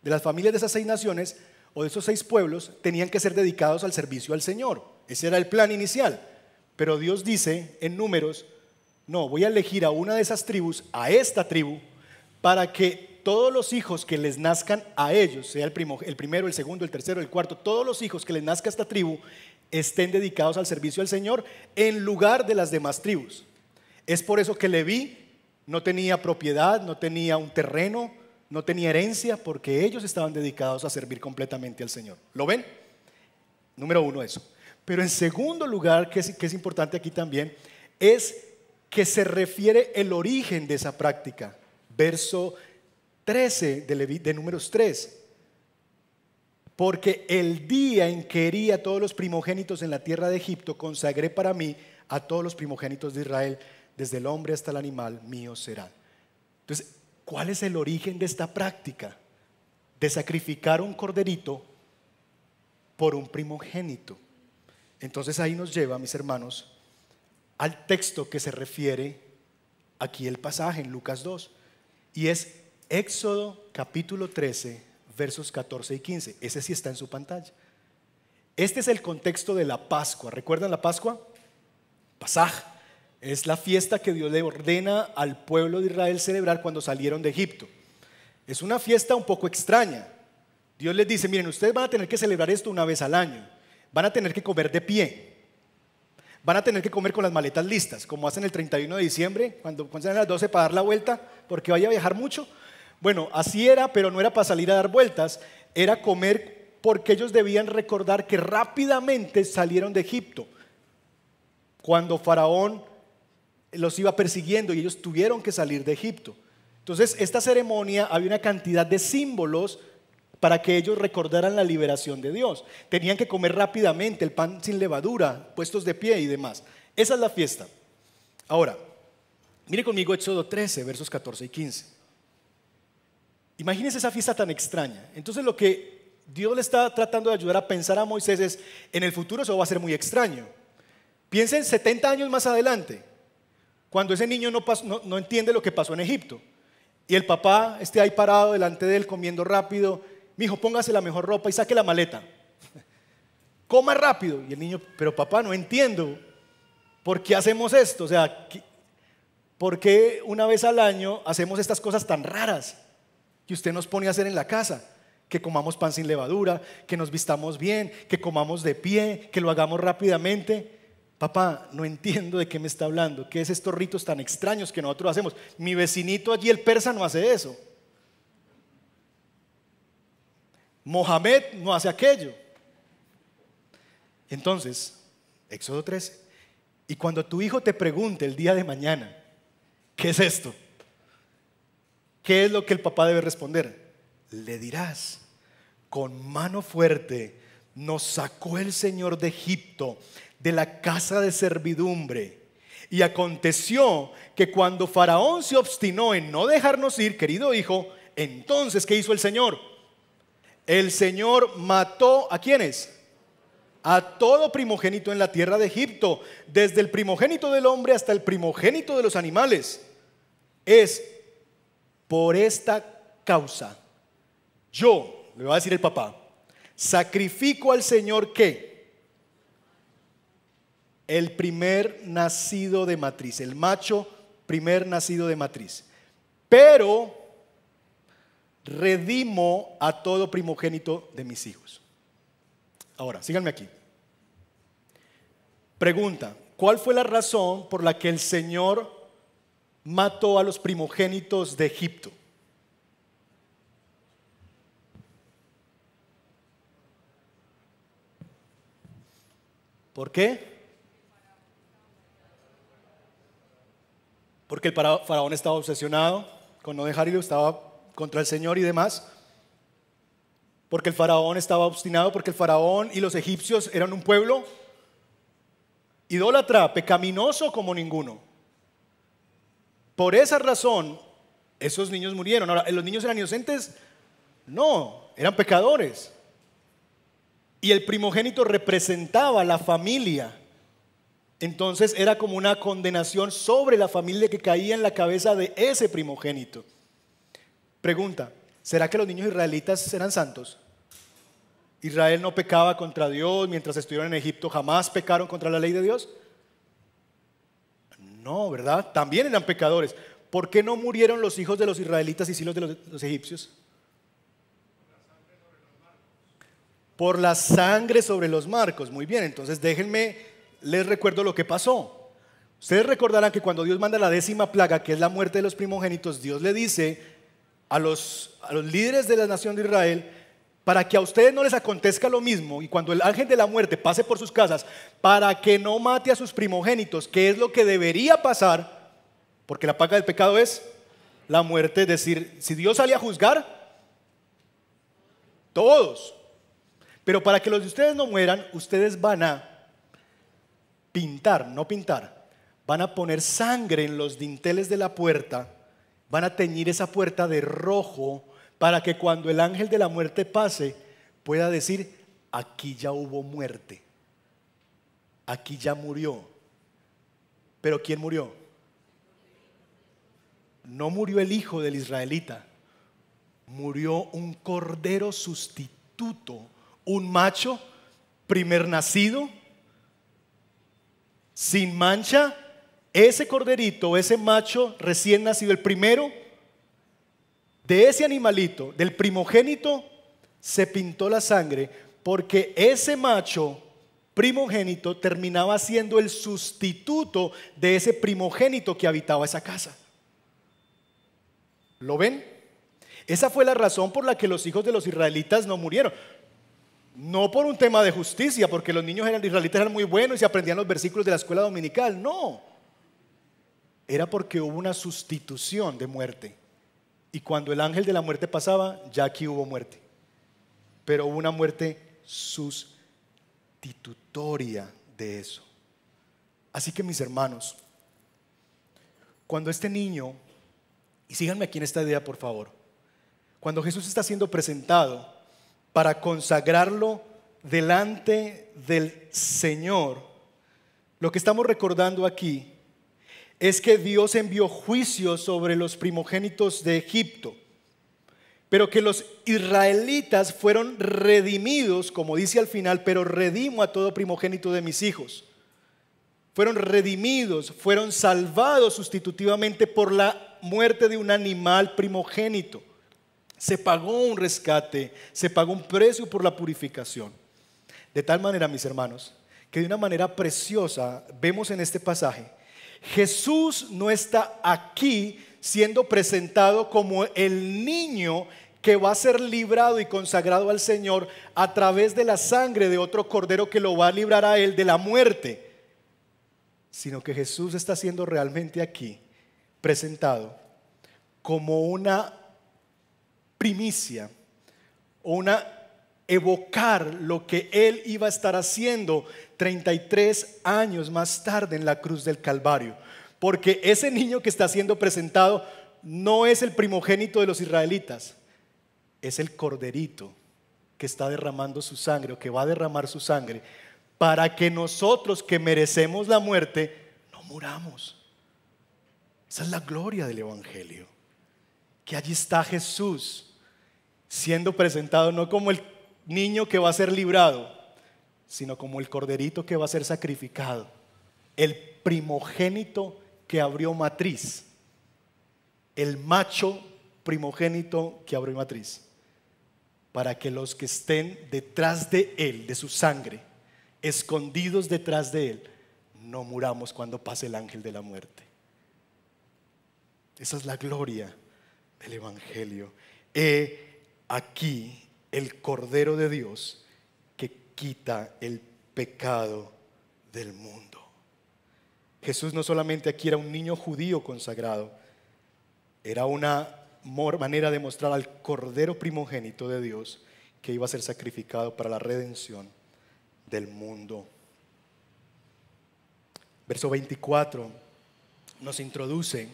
de las familias de esas seis naciones o de esos seis pueblos, tenían que ser dedicados al servicio al Señor. Ese era el plan inicial. Pero Dios dice en números no, voy a elegir a una de esas tribus, a esta tribu, para que todos los hijos que les nazcan a ellos, sea el, el primero, el segundo, el tercero, el cuarto, todos los hijos que les nazca a esta tribu, estén dedicados al servicio al Señor en lugar de las demás tribus. Es por eso que Leví no tenía propiedad, no tenía un terreno, no tenía herencia, porque ellos estaban dedicados a servir completamente al Señor. ¿Lo ven? Número uno, eso. Pero en segundo lugar, que es, que es importante aquí también, es que se refiere el origen de esa práctica. Verso 13 de, números 3. Porque el día en que hería a todos los primogénitos en la tierra de Egipto, consagré para mí a todos los primogénitos de Israel, desde el hombre hasta el animal, mío serán. Entonces, ¿cuál es el origen de esta práctica? De sacrificar un corderito por un primogénito. Entonces ahí nos lleva, mis hermanos, al texto que se refiere aquí el pasaje en Lucas 2. Y es Éxodo capítulo 13, versos 14 y 15. Ese sí está en su pantalla. Este es el contexto de la Pascua. ¿Recuerdan la Pascua? Pasaj. Es la fiesta que Dios le ordena al pueblo de Israel celebrar cuando salieron de Egipto. Es una fiesta un poco extraña. Dios les dice, miren, ustedes van a tener que celebrar esto una vez al año. Van a tener que comer de pie. Van a tener que comer con las maletas listas, como hacen el 31 de diciembre, cuando salen a las 12 para dar la vuelta, porque vaya a viajar mucho. Bueno, así era, pero no era para salir a dar vueltas, era comer porque ellos debían recordar que rápidamente salieron de Egipto. Cuando Faraón los iba persiguiendo y ellos tuvieron que salir de Egipto. Entonces, esta ceremonia había una cantidad de símbolos para que ellos recordaran la liberación de Dios. Tenían que comer rápidamente el pan sin levadura, puestos de pie y demás. Esa es la fiesta. Ahora, mire conmigo Éxodo 13, versos 14 y 15. Imagínense esa fiesta tan extraña. Entonces lo que Dios le está tratando de ayudar a pensar a Moisés es, en el futuro eso va a ser muy extraño. Piensen 70 años más adelante, cuando ese niño no, no, entiende lo que pasó en Egipto. Y el papá esté ahí parado delante de él comiendo rápido. Mi hijo, póngase la mejor ropa y saque la maleta. Coma rápido. Y el niño, pero papá, no entiendo. ¿Por qué hacemos esto? O sea, ¿por qué una vez al año hacemos estas cosas tan raras? que usted nos pone a hacer en la casa. Que comamos pan sin levadura, que nos vistamos bien, que comamos de pie, que lo hagamos rápidamente. Papá, no entiendo de qué me está hablando. ¿Qué es estos ritos tan extraños que nosotros hacemos? Mi vecinito allí, el persa, no hace eso. Mohamed no hace aquello. Entonces, Éxodo 13. Y cuando tu hijo te pregunte el día de mañana, ¿qué es esto? ¿Qué es lo que el papá debe responder? Le dirás, con mano fuerte nos sacó el Señor de Egipto, de la casa de servidumbre. Y aconteció que cuando Faraón se obstinó en no dejarnos ir, querido hijo, entonces, ¿qué hizo el Señor? El Señor mató a quienes? A todo primogénito en la tierra de Egipto, desde el primogénito del hombre hasta el primogénito de los animales. Es por esta causa, yo, le va a decir el papá, sacrifico al Señor que el primer nacido de matriz, el macho primer nacido de matriz, pero redimo a todo primogénito de mis hijos. Ahora, síganme aquí. Pregunta, ¿cuál fue la razón por la que el Señor mató a los primogénitos de Egipto. ¿Por qué? Porque el faraón estaba obsesionado con no dejar ir, estaba contra el Señor y demás. Porque el faraón estaba obstinado, porque el faraón y los egipcios eran un pueblo idólatra, pecaminoso como ninguno. Por esa razón, esos niños murieron. Ahora, ¿los niños eran inocentes? No, eran pecadores. Y el primogénito representaba la familia. Entonces era como una condenación sobre la familia que caía en la cabeza de ese primogénito. Pregunta, ¿será que los niños israelitas eran santos? Israel no pecaba contra Dios mientras estuvieron en Egipto, jamás pecaron contra la ley de Dios. No, ¿verdad? También eran pecadores. ¿Por qué no murieron los hijos de los israelitas y sí los de los, egipcios? Por la sangre sobre los marcos. Muy bien, entonces déjenme, les recuerdo lo que pasó. Ustedes recordarán que cuando Dios manda la décima plaga, que es la muerte de los primogénitos, Dios le dice a los, a los líderes de la nación de Israel, para que a ustedes no les acontezca lo mismo y cuando el ángel de la muerte pase por sus casas, para que no mate a sus primogénitos, que es lo que debería pasar, porque la paga del pecado es la muerte, es decir, si Dios sale a juzgar, todos. Pero para que los de ustedes no mueran, ustedes van a pintar, no pintar, van a poner sangre en los dinteles de la puerta, van a teñir esa puerta de rojo para que cuando el ángel de la muerte pase pueda decir, aquí ya hubo muerte, aquí ya murió. Pero ¿quién murió? No murió el hijo del israelita, murió un cordero sustituto, un macho primer nacido, sin mancha, ese corderito, ese macho recién nacido, el primero, de ese animalito, del primogénito, se pintó la sangre porque ese macho primogénito terminaba siendo el sustituto de ese primogénito que habitaba esa casa. ¿Lo ven? Esa fue la razón por la que los hijos de los israelitas no murieron. No por un tema de justicia, porque los niños eran, israelitas eran muy buenos y se aprendían los versículos de la escuela dominical. No. Era porque hubo una sustitución de muerte. Y cuando el ángel de la muerte pasaba, ya aquí hubo muerte. Pero hubo una muerte sustitutoria de eso. Así que mis hermanos, cuando este niño, y síganme aquí en esta idea por favor, cuando Jesús está siendo presentado para consagrarlo delante del Señor, lo que estamos recordando aquí es que Dios envió juicio sobre los primogénitos de Egipto, pero que los israelitas fueron redimidos, como dice al final, pero redimo a todo primogénito de mis hijos. Fueron redimidos, fueron salvados sustitutivamente por la muerte de un animal primogénito. Se pagó un rescate, se pagó un precio por la purificación. De tal manera, mis hermanos, que de una manera preciosa vemos en este pasaje Jesús no está aquí siendo presentado como el niño que va a ser librado y consagrado al Señor a través de la sangre de otro cordero que lo va a librar a él de la muerte, sino que Jesús está siendo realmente aquí presentado como una primicia, una evocar lo que él iba a estar haciendo 33 años más tarde en la cruz del Calvario. Porque ese niño que está siendo presentado no es el primogénito de los israelitas, es el corderito que está derramando su sangre o que va a derramar su sangre para que nosotros que merecemos la muerte no muramos. Esa es la gloria del Evangelio. Que allí está Jesús siendo presentado no como el niño que va a ser librado, sino como el corderito que va a ser sacrificado, el primogénito que abrió matriz, el macho primogénito que abrió matriz, para que los que estén detrás de él, de su sangre, escondidos detrás de él, no muramos cuando pase el ángel de la muerte. Esa es la gloria del Evangelio. He aquí el Cordero de Dios quita el pecado del mundo. Jesús no solamente aquí era un niño judío consagrado, era una manera de mostrar al Cordero primogénito de Dios que iba a ser sacrificado para la redención del mundo. Verso 24 nos introduce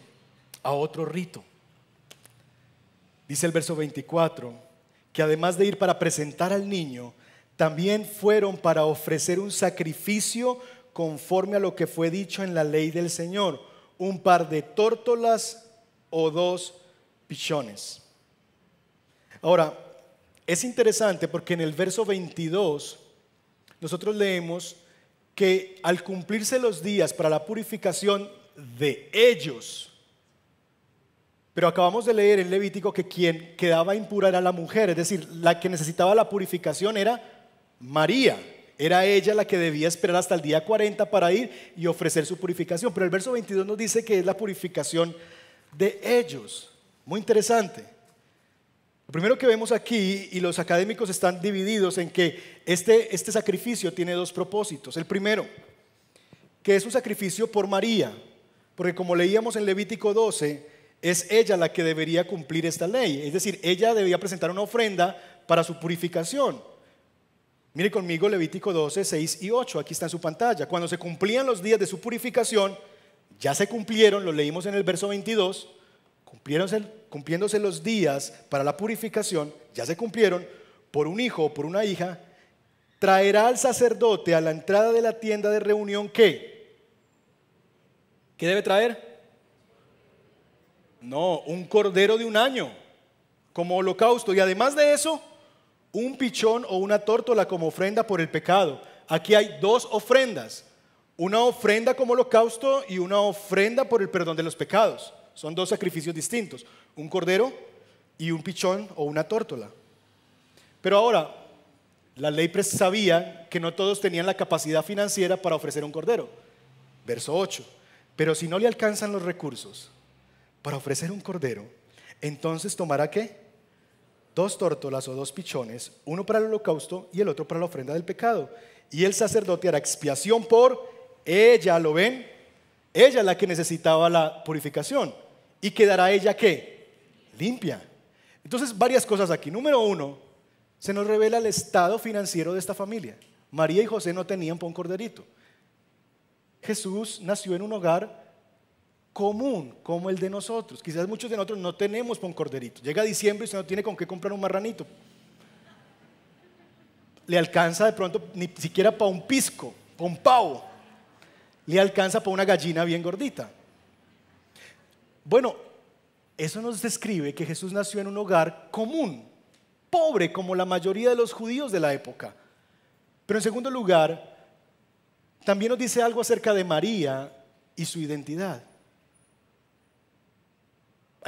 a otro rito. Dice el verso 24, que además de ir para presentar al niño, también fueron para ofrecer un sacrificio conforme a lo que fue dicho en la ley del Señor, un par de tórtolas o dos pichones. Ahora, es interesante porque en el verso 22 nosotros leemos que al cumplirse los días para la purificación de ellos, pero acabamos de leer en Levítico que quien quedaba impura era la mujer, es decir, la que necesitaba la purificación era María. Era ella la que debía esperar hasta el día 40 para ir y ofrecer su purificación. Pero el verso 22 nos dice que es la purificación de ellos. Muy interesante. Lo primero que vemos aquí, y los académicos están divididos en que este, este sacrificio tiene dos propósitos. El primero, que es un sacrificio por María, porque como leíamos en Levítico 12, es ella la que debería cumplir esta ley. Es decir, ella debía presentar una ofrenda para su purificación. Mire conmigo Levítico 12, 6 y 8, aquí está en su pantalla. Cuando se cumplían los días de su purificación, ya se cumplieron, lo leímos en el verso 22, cumpliéndose los días para la purificación, ya se cumplieron, por un hijo o por una hija, traerá al sacerdote a la entrada de la tienda de reunión ¿qué? ¿Qué debe traer? No, un cordero de un año como holocausto y además de eso, un pichón o una tórtola como ofrenda por el pecado. Aquí hay dos ofrendas, una ofrenda como holocausto y una ofrenda por el perdón de los pecados. Son dos sacrificios distintos, un cordero y un pichón o una tórtola. Pero ahora, la ley sabía que no todos tenían la capacidad financiera para ofrecer un cordero. Verso 8. Pero si no le alcanzan los recursos para ofrecer un cordero, entonces tomará qué? Dos tórtolas o dos pichones, uno para el holocausto y el otro para la ofrenda del pecado. Y el sacerdote hará expiación por ella, ¿lo ven? Ella la que necesitaba la purificación y quedará ella qué? Limpia. Entonces, varias cosas aquí. Número uno, se nos revela el estado financiero de esta familia. María y José no tenían por un corderito. Jesús nació en un hogar común como el de nosotros. Quizás muchos de nosotros no tenemos un corderito. Llega diciembre y se no tiene con qué comprar un marranito. Le alcanza de pronto ni siquiera para un pisco, para un pavo. Le alcanza para una gallina bien gordita. Bueno, eso nos describe que Jesús nació en un hogar común, pobre como la mayoría de los judíos de la época. Pero en segundo lugar, también nos dice algo acerca de María y su identidad.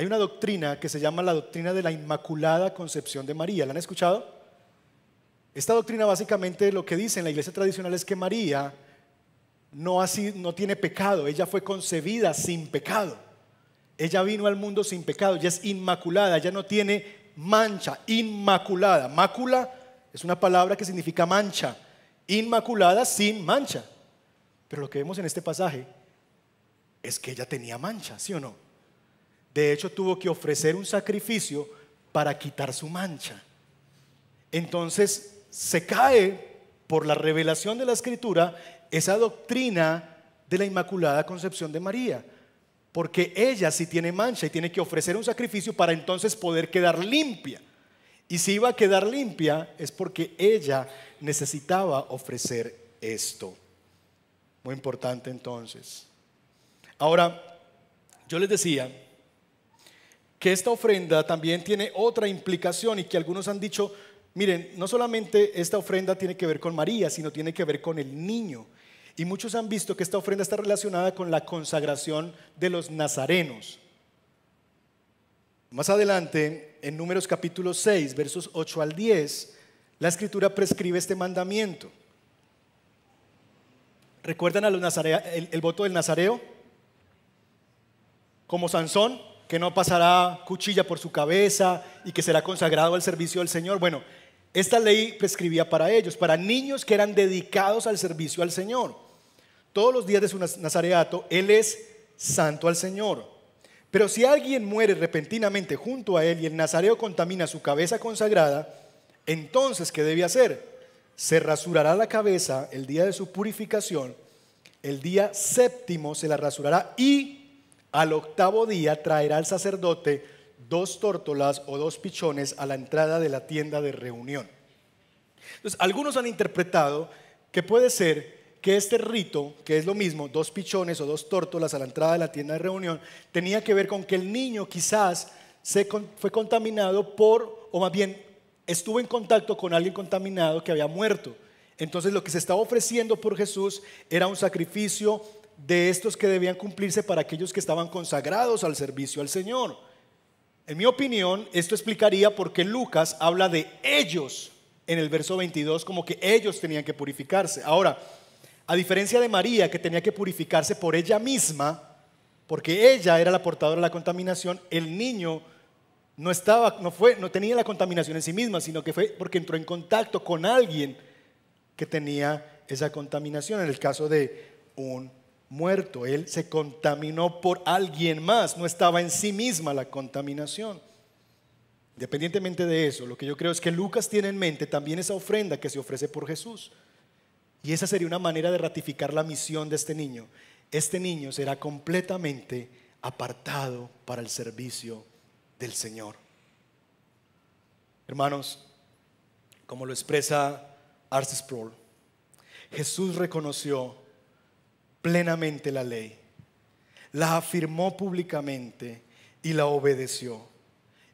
Hay una doctrina que se llama la doctrina de la Inmaculada Concepción de María. ¿La han escuchado? Esta doctrina básicamente lo que dice en la iglesia tradicional es que María no, tiene pecado, ella fue concebida sin pecado. Ella vino al mundo sin pecado, ella es inmaculada, ella no tiene mancha, inmaculada. Mácula es una palabra que significa mancha, inmaculada sin mancha. Pero lo que vemos en este pasaje es que ella tenía mancha, ¿sí o no? De hecho, tuvo que ofrecer un sacrificio para quitar su mancha. Entonces, se cae por la revelación de la escritura esa doctrina de la Inmaculada Concepción de María porque ella sí tiene mancha y tiene que ofrecer un sacrificio para entonces poder quedar limpia. Y si iba a quedar limpia es porque ella necesitaba ofrecer esto. Muy importante entonces. Ahora, yo les decía que esta ofrenda también tiene otra implicación y que algunos han dicho, miren, no solamente esta ofrenda tiene que ver con María, sino tiene que ver con el niño. Y muchos han visto que esta ofrenda está relacionada con la consagración de los nazarenos. Más adelante, en Números capítulo 6, versos 8 al 10, la escritura prescribe este mandamiento. ¿Recuerdan a los el, el voto del nazareo? Como Sansón, que no pasará cuchilla por su cabeza y que será consagrado al servicio del Señor. Bueno, esta ley prescribía para ellos, para niños que eran dedicados al servicio al Señor. Todos los días de su nazareato, Él es santo al Señor. Pero si alguien muere repentinamente junto a Él y el nazareo contamina su cabeza consagrada, entonces, ¿qué debe hacer? Se rasurará la cabeza el día de su purificación, el día séptimo se la rasurará y al octavo día traerá el sacerdote dos tórtolas o dos pichones a la entrada de la tienda de reunión. Entonces, algunos han interpretado que puede ser que este rito, que es lo mismo, dos pichones o dos tórtolas a la entrada de la tienda de reunión, tenía que ver con que el niño quizás se fue contaminado por, o más bien estuvo en contacto con alguien contaminado que había muerto. Entonces lo que se estaba ofreciendo por Jesús era un sacrificio de estos que debían cumplirse para aquellos que estaban consagrados al servicio al Señor. En mi opinión, esto explicaría por qué Lucas habla de ellos en el verso 22 como que ellos tenían que purificarse. Ahora, a diferencia de María, que tenía que purificarse por ella misma, porque ella era la portadora de la contaminación, el niño no estaba, no fue, no tenía la contaminación en sí misma, sino que fue porque entró en contacto con alguien que tenía esa contaminación. En el caso de un muerto, él se contaminó por alguien más, no estaba en sí misma la contaminación. Independientemente de eso, lo que yo creo es que Lucas tiene en mente también esa ofrenda que se ofrece por Jesús. Y esa sería una manera de ratificar la misión de este niño. Este niño será completamente apartado para el servicio del Señor. Hermanos, como lo expresa Arce Sproul, Jesús reconoció plenamente la ley, la afirmó públicamente y la obedeció.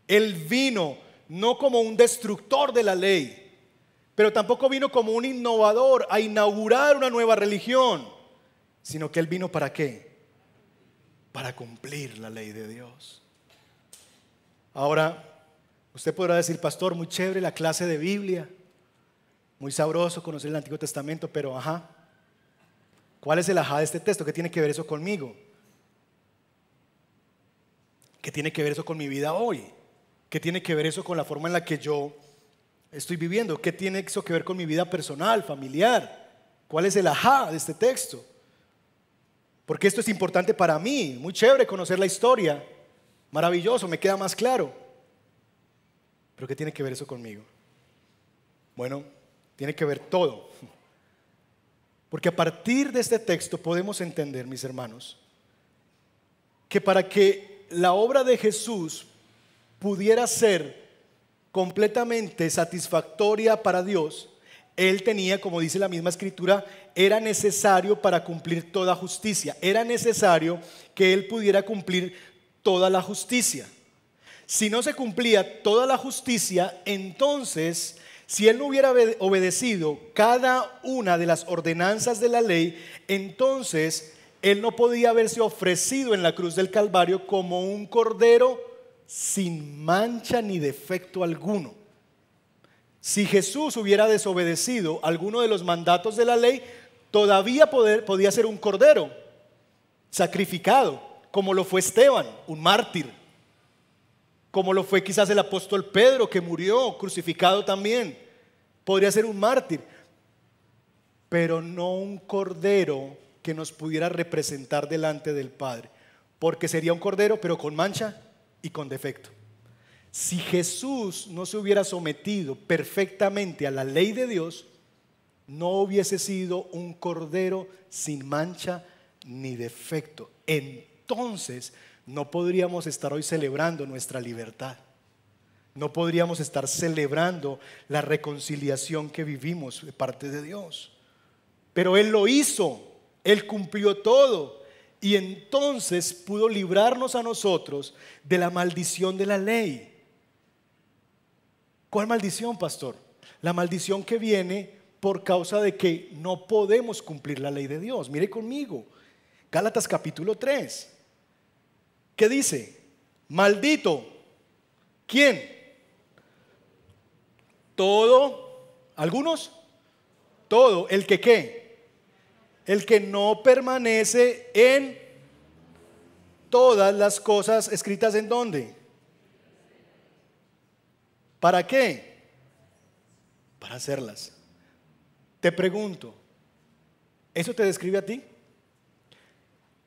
Él vino no como un destructor de la ley, pero tampoco vino como un innovador a inaugurar una nueva religión, sino que Él vino para qué? Para cumplir la ley de Dios. Ahora, usted podrá decir, pastor, muy chévere la clase de Biblia, muy sabroso conocer el Antiguo Testamento, pero ajá, ¿cuál es el ajá de este texto? ¿Qué tiene que ver eso conmigo? ¿Qué tiene que ver eso con mi vida hoy? ¿Qué tiene que ver eso con la forma en la que yo estoy viviendo? ¿Qué tiene eso que ver con mi vida personal, familiar? ¿Cuál es el ajá de este texto? Porque esto es importante para mí, muy chévere conocer la historia, maravilloso, me queda más claro. Pero ¿qué tiene que ver eso conmigo? Bueno, tiene que ver todo. Porque a partir de este texto podemos entender, mis hermanos, que para que la obra de Jesús pudiera ser completamente satisfactoria para Dios, Él tenía, como dice la misma escritura, era necesario para cumplir toda justicia, era necesario que Él pudiera cumplir toda la justicia. Si no se cumplía toda la justicia, entonces, si Él no hubiera obedecido cada una de las ordenanzas de la ley, entonces Él no podía haberse ofrecido en la cruz del Calvario como un cordero sin mancha ni defecto alguno. Si Jesús hubiera desobedecido alguno de los mandatos de la ley, todavía podía ser un cordero sacrificado, como lo fue Esteban, un mártir, como lo fue quizás el apóstol Pedro, que murió crucificado también. Podría ser un mártir, pero no un cordero que nos pudiera representar delante del Padre, porque sería un cordero, pero con mancha y con defecto. Si Jesús no se hubiera sometido perfectamente a la ley de Dios, no hubiese sido un cordero sin mancha ni defecto. Entonces no podríamos estar hoy celebrando nuestra libertad. No podríamos estar celebrando la reconciliación que vivimos de parte de Dios. Pero Él lo hizo, Él cumplió todo. Y entonces pudo librarnos a nosotros de la maldición de la ley. ¿Cuál maldición, pastor? La maldición que viene por causa de que no podemos cumplir la ley de Dios. Mire conmigo, Gálatas capítulo 3. ¿Qué dice? Maldito. ¿Quién? Todo, algunos, todo, el que qué? el que no permanece en todas las cosas escritas en dónde. ¿Para qué? Para hacerlas. Te pregunto, ¿eso te describe a ti?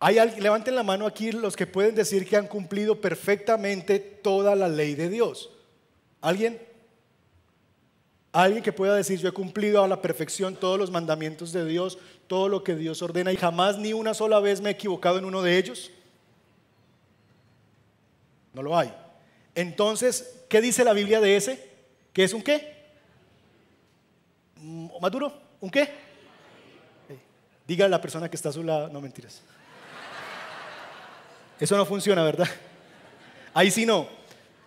Hay levanten la mano aquí los que pueden decir que han cumplido perfectamente toda la ley de Dios. ¿Alguien? Alguien que pueda decir, yo he cumplido a la perfección todos los mandamientos de Dios, todo lo que Dios ordena y jamás ni una sola vez me he equivocado en uno de ellos. No lo hay. Entonces, ¿qué dice la Biblia de ese? ¿Qué es un qué? ¿Maduro? ¿Un qué? Diga a la persona que está a su lado, no mentiras. Eso no funciona, ¿verdad? Ahí sí no.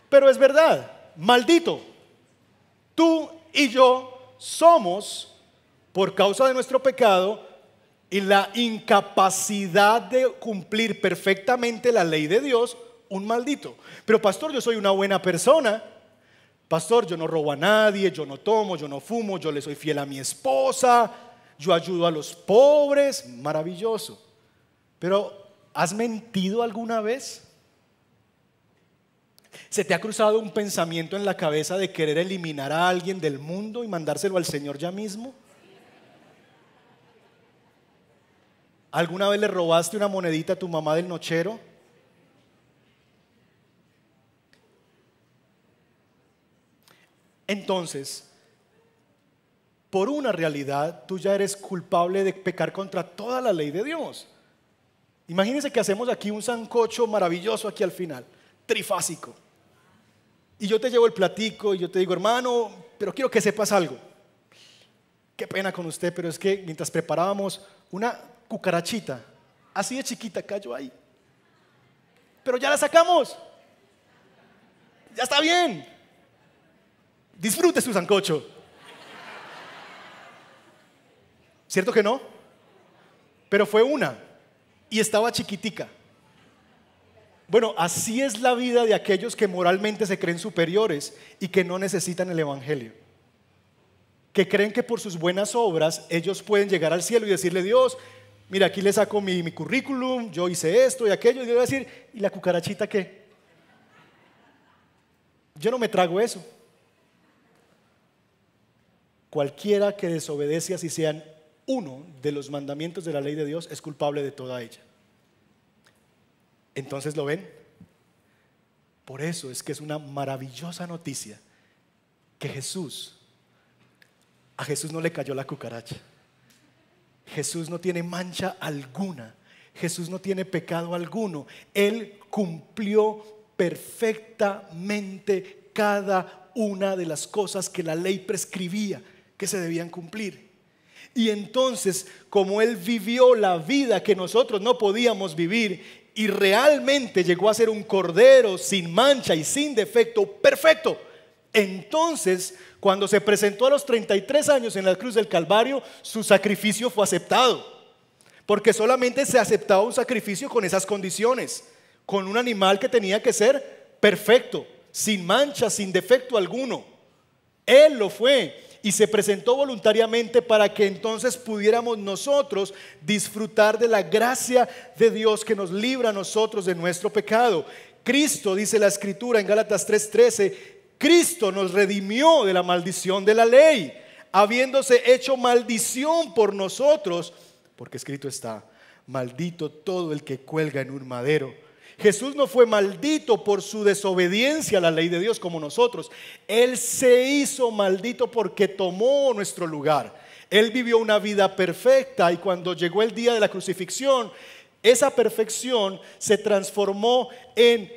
Pero es verdad, maldito. Tú y yo somos, por causa de nuestro pecado y la incapacidad de cumplir perfectamente la ley de Dios, un maldito. Pero pastor, yo soy una buena persona. Pastor, yo no robo a nadie, yo no tomo, yo no fumo, yo le soy fiel a mi esposa, yo ayudo a los pobres, maravilloso. Pero, ¿has mentido alguna vez? ¿Se te ha cruzado un pensamiento en la cabeza de querer eliminar a alguien del mundo y mandárselo al Señor ya mismo? ¿Alguna vez le robaste una monedita a tu mamá del nochero? Entonces, por una realidad, tú ya eres culpable de pecar contra toda la ley de Dios. Imagínense que hacemos aquí un sancocho maravilloso aquí al final, trifásico. Y yo te llevo el platico y yo te digo, hermano, pero quiero que sepas algo. Qué pena con usted, pero es que mientras preparábamos una cucarachita, así de chiquita, cayó ahí. Pero ya la sacamos. Ya está bien. Disfrute su sancocho. ¿Cierto que no? Pero fue una y estaba chiquitica. Bueno, así es la vida de aquellos que moralmente se creen superiores y que no necesitan el Evangelio. Que creen que por sus buenas obras ellos pueden llegar al cielo y decirle, Dios, mira, aquí le saco mi, currículum, yo hice esto y aquello, y yo voy a decir, ¿y la cucarachita qué? Yo no me trago eso. Cualquiera que desobedece así sean uno de los mandamientos de la ley de Dios es culpable de toda ella. Entonces lo ven. Por eso es que es una maravillosa noticia que Jesús, a Jesús no le cayó la cucaracha. Jesús no tiene mancha alguna. Jesús no tiene pecado alguno. Él cumplió perfectamente cada una de las cosas que la ley prescribía que se debían cumplir. Y entonces, como Él vivió la vida que nosotros no podíamos vivir y realmente llegó a ser un cordero sin mancha y sin defecto, perfecto. Entonces, cuando se presentó a los 33 años en la cruz del Calvario, su sacrificio fue aceptado. Porque solamente se aceptaba un sacrificio con esas condiciones, con un animal que tenía que ser perfecto, sin mancha, sin defecto alguno. Él lo fue y se presentó voluntariamente para que entonces pudiéramos nosotros disfrutar de la gracia de Dios que nos libra a nosotros de nuestro pecado. Cristo, dice la escritura en Gálatas 3:13, Cristo nos redimió de la maldición de la ley, habiéndose hecho maldición por nosotros, porque escrito está, maldito todo el que cuelga en un madero Jesús no fue maldito por su desobediencia a la ley de Dios como nosotros. Él se hizo maldito porque tomó nuestro lugar. Él vivió una vida perfecta y cuando llegó el día de la crucifixión, esa perfección se transformó en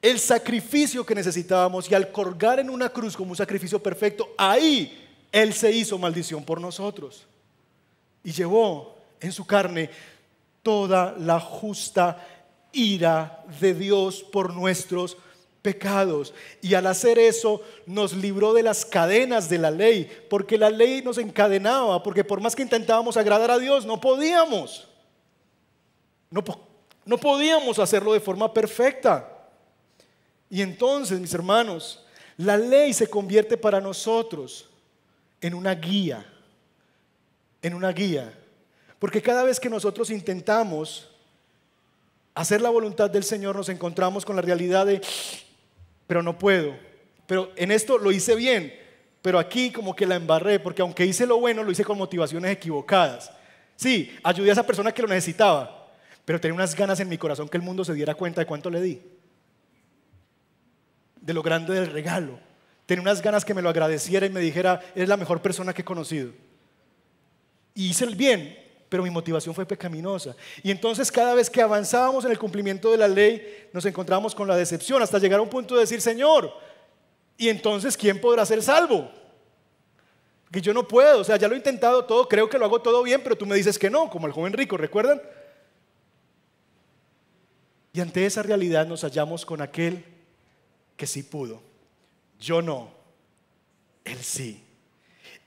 el sacrificio que necesitábamos y al colgar en una cruz como un sacrificio perfecto, ahí Él se hizo maldición por nosotros y llevó en su carne toda la justa ira de Dios por nuestros pecados. Y al hacer eso nos libró de las cadenas de la ley, porque la ley nos encadenaba, porque por más que intentábamos agradar a Dios, no podíamos. No, no podíamos hacerlo de forma perfecta. Y entonces, mis hermanos, la ley se convierte para nosotros en una guía, en una guía. Porque cada vez que nosotros intentamos hacer la voluntad del Señor nos encontramos con la realidad de, pero no puedo. Pero en esto lo hice bien, pero aquí como que la embarré, porque aunque hice lo bueno, lo hice con motivaciones equivocadas. Sí, ayudé a esa persona que lo necesitaba, pero tenía unas ganas en mi corazón que el mundo se diera cuenta de cuánto le di, de lo grande del regalo. Tenía unas ganas que me lo agradeciera y me dijera, eres la mejor persona que he conocido. Y hice el bien, pero mi motivación fue pecaminosa. Y entonces cada vez que avanzábamos en el cumplimiento de la ley, nos encontrábamos con la decepción hasta llegar a un punto de decir, Señor, ¿y entonces quién podrá ser salvo? Que yo no puedo, o sea, ya lo he intentado todo, creo que lo hago todo bien, pero tú me dices que no, como el joven rico, ¿recuerdan? Y ante esa realidad nos hallamos con aquel que sí pudo. Yo no, él sí.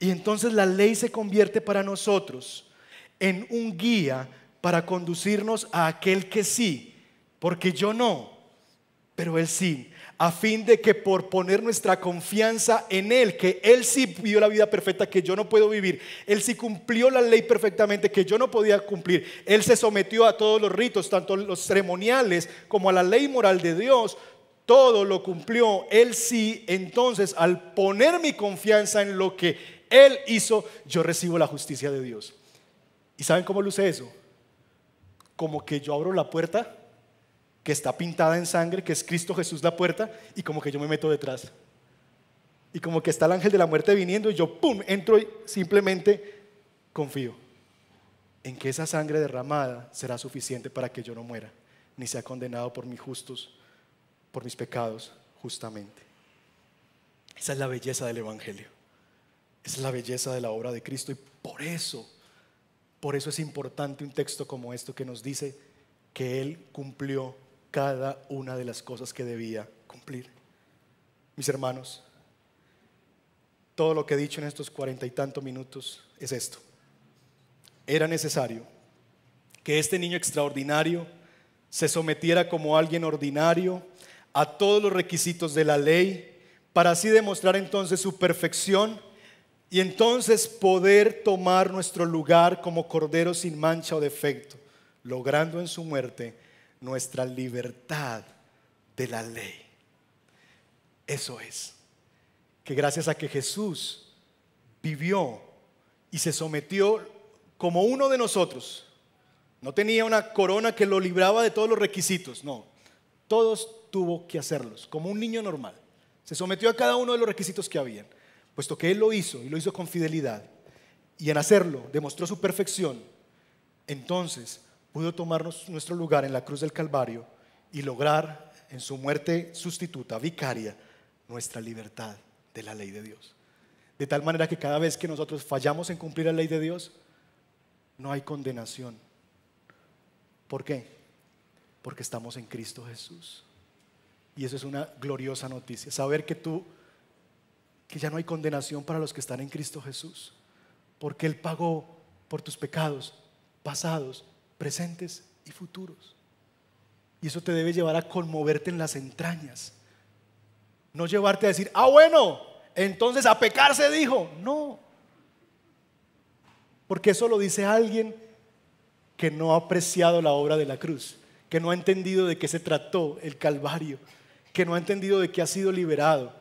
Y entonces la ley se convierte para nosotros en un guía para conducirnos a aquel que sí, porque yo no, pero él sí, a fin de que por poner nuestra confianza en Él, que Él sí vivió la vida perfecta que yo no puedo vivir, Él sí cumplió la ley perfectamente que yo no podía cumplir, Él se sometió a todos los ritos, tanto los ceremoniales como a la ley moral de Dios, todo lo cumplió, Él sí, entonces al poner mi confianza en lo que Él hizo, yo recibo la justicia de Dios. ¿Y saben cómo luce eso? Como que yo abro la puerta que está pintada en sangre, que es Cristo Jesús la puerta, y como que yo me meto detrás. Y como que está el ángel de la muerte viniendo y yo, ¡pum!, entro y simplemente confío en que esa sangre derramada será suficiente para que yo no muera, ni sea condenado por mis justos, por mis pecados, justamente. Esa es la belleza del Evangelio. Esa es la belleza de la obra de Cristo. Y por eso, por eso es importante un texto como esto que nos dice que Él cumplió cada una de las cosas que debía cumplir. Mis hermanos, todo lo que he dicho en estos cuarenta y tantos minutos es esto. Era necesario que este niño extraordinario se sometiera como alguien ordinario a todos los requisitos de la ley para así demostrar entonces su perfección y entonces poder tomar nuestro lugar como cordero sin mancha o defecto, logrando en su muerte nuestra libertad de la ley. Eso es, que gracias a que Jesús vivió y se sometió como uno de nosotros, no tenía una corona que lo libraba de todos los requisitos, no, todos tuvo que hacerlos, como un niño normal. Se sometió a cada uno de los requisitos que habían, puesto que Él lo hizo y lo hizo con fidelidad. Y en hacerlo demostró su perfección. Entonces pudo tomarnos nuestro lugar en la cruz del Calvario y lograr en su muerte sustituta, vicaria, nuestra libertad de la ley de Dios. De tal manera que cada vez que nosotros fallamos en cumplir la ley de Dios, no hay condenación. ¿Por qué? Porque estamos en Cristo Jesús. Y eso es una gloriosa noticia. Saber que tú, que ya no hay condenación para los que están en Cristo Jesús. Porque Él pagó por tus pecados pasados presentes y futuros. Y eso te debe llevar a conmoverte en las entrañas. No llevarte a decir, ah, bueno, entonces a pecar se dijo. No. Porque eso lo dice alguien que no ha apreciado la obra de la cruz, que no ha entendido de qué se trató el Calvario, que no ha entendido de qué ha sido liberado.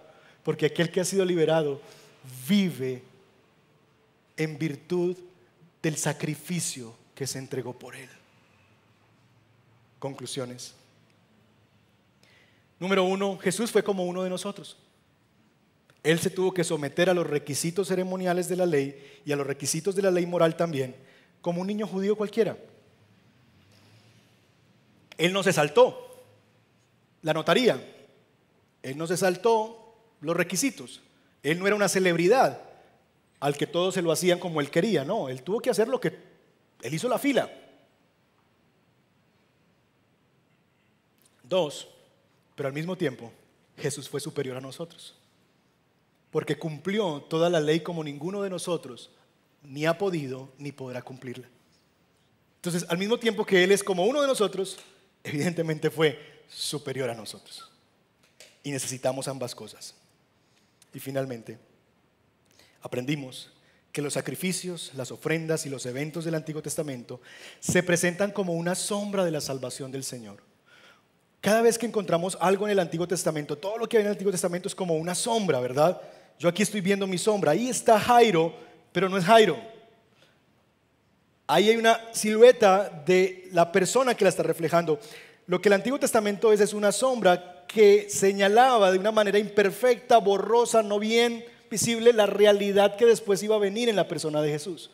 Porque aquel que ha sido liberado vive en virtud del sacrificio que se entregó por Él. Conclusiones. Número uno, Jesús fue como uno de nosotros. Él se tuvo que someter a los requisitos ceremoniales de la ley y a los requisitos de la ley moral también, como un niño judío cualquiera. Él no se saltó la notaría, él no se saltó los requisitos, él no era una celebridad al que todos se lo hacían como él quería, no, él tuvo que hacer lo que él hizo la fila. Dos, pero al mismo tiempo Jesús fue superior a nosotros. Porque cumplió toda la ley como ninguno de nosotros ni ha podido ni podrá cumplirla. Entonces, al mismo tiempo que Él es como uno de nosotros, evidentemente fue superior a nosotros. Y necesitamos ambas cosas. Y finalmente, aprendimos que los sacrificios, las ofrendas y los eventos del Antiguo Testamento se presentan como una sombra de la salvación del Señor. Cada vez que encontramos algo en el Antiguo Testamento, todo lo que hay en el Antiguo Testamento es como una sombra, ¿verdad? Yo aquí estoy viendo mi sombra. Ahí está Jairo, pero no es Jairo. Ahí hay una silueta de la persona que la está reflejando. Lo que el Antiguo Testamento es es una sombra que señalaba de una manera imperfecta, borrosa, no bien visible la realidad que después iba a venir en la persona de Jesús.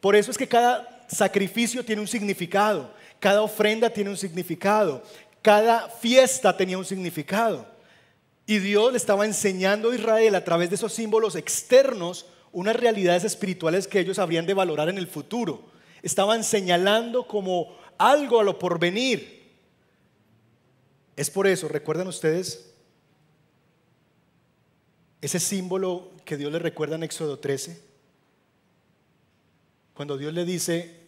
Por eso es que cada sacrificio tiene un significado, cada ofrenda tiene un significado, cada fiesta tenía un significado. Y Dios le estaba enseñando a Israel a través de esos símbolos externos unas realidades espirituales que ellos habrían de valorar en el futuro. Estaban señalando como algo a lo porvenir. Es por eso, recuerdan ustedes, ese símbolo que Dios le recuerda en Éxodo 13, cuando Dios le dice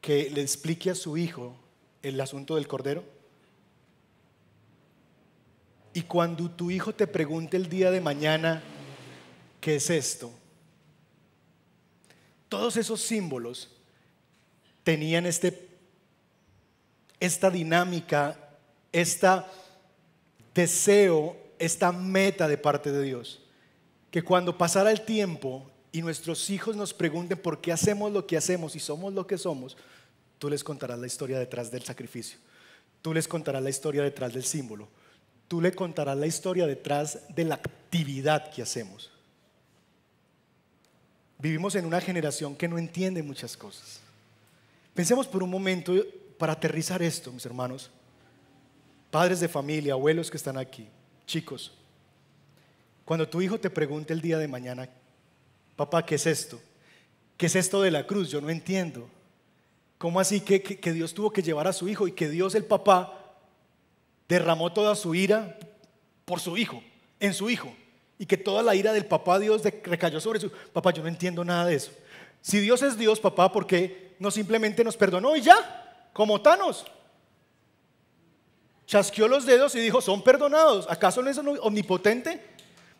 que le explique a su hijo el asunto del cordero. Y cuando tu hijo te pregunte el día de mañana, ¿qué es esto? Todos esos símbolos tenían este, esta dinámica, este deseo, esta meta de parte de Dios. Que cuando pasara el tiempo y nuestros hijos nos pregunten por qué hacemos lo que hacemos y somos lo que somos, tú les contarás la historia detrás del sacrificio. Tú les contarás la historia detrás del símbolo tú le contarás la historia detrás de la actividad que hacemos. Vivimos en una generación que no entiende muchas cosas. Pensemos por un momento para aterrizar esto, mis hermanos, padres de familia, abuelos que están aquí, chicos. Cuando tu hijo te pregunte el día de mañana, papá, ¿qué es esto? ¿Qué es esto de la cruz? Yo no entiendo. ¿Cómo así que, que Dios tuvo que llevar a su hijo y que Dios el papá derramó toda su ira por su hijo, en su hijo, y que toda la ira del papá Dios recayó sobre su papá. Yo no entiendo nada de eso. Si Dios es Dios, papá, ¿por qué no simplemente nos perdonó y ya? Como Thanos. Chasqueó los dedos y dijo, son perdonados. ¿Acaso no es omnipotente?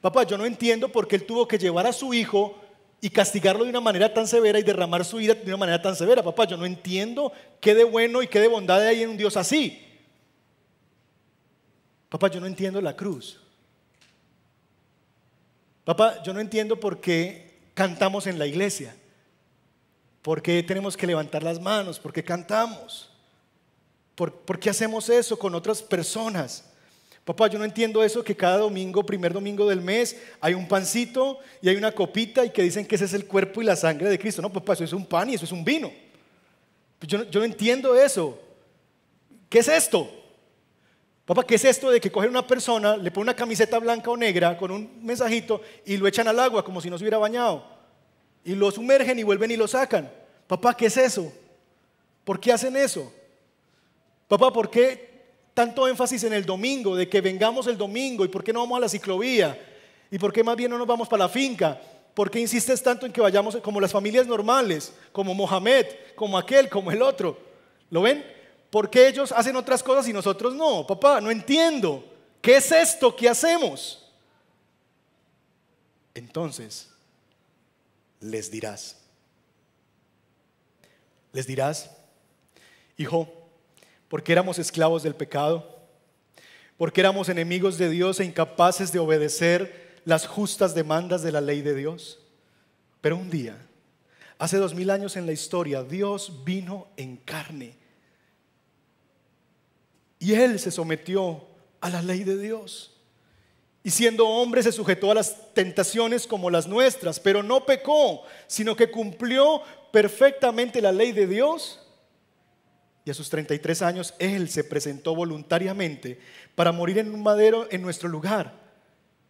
Papá, yo no entiendo por qué él tuvo que llevar a su hijo y castigarlo de una manera tan severa y derramar su ira de una manera tan severa. Papá, yo no entiendo qué de bueno y qué de bondad hay en un Dios así. Papá, yo no entiendo la cruz. Papá, yo no entiendo por qué cantamos en la iglesia. ¿Por qué tenemos que levantar las manos? ¿Por qué cantamos? ¿Por, ¿Por, qué hacemos eso con otras personas? Papá, yo no entiendo eso que cada domingo, primer domingo del mes, hay un pancito y hay una copita y que dicen que ese es el cuerpo y la sangre de Cristo. No, papá, eso es un pan y eso es un vino. Yo yo no entiendo eso. ¿Qué es esto? Papá, ¿qué es esto de que cogen una persona, le ponen una camiseta blanca o negra con un mensajito y lo echan al agua como si no se hubiera bañado? Y lo sumergen y vuelven y lo sacan. Papá, ¿qué es eso? ¿Por qué hacen eso? Papá, ¿por qué tanto énfasis en el domingo, de que vengamos el domingo y por qué no vamos a la ciclovía? ¿Y por qué más bien no nos vamos para la finca? ¿Por qué insistes tanto en que vayamos como las familias normales, como Mohamed, como aquel, como el otro? ¿Lo ven? ¿Por qué ellos hacen otras cosas y nosotros no? Papá, no entiendo. ¿Qué es esto que hacemos? Entonces, les dirás. Les dirás, hijo, porque éramos esclavos del pecado, porque éramos enemigos de Dios e incapaces de obedecer las justas demandas de la ley de Dios. Pero un día, hace dos mil años en la historia, Dios vino en carne y él se sometió a la ley de Dios. Y siendo hombre se sujetó a las tentaciones como las nuestras, pero no pecó, sino que cumplió perfectamente la ley de Dios. Y a sus 33 años Él se presentó voluntariamente para morir en un madero en nuestro lugar.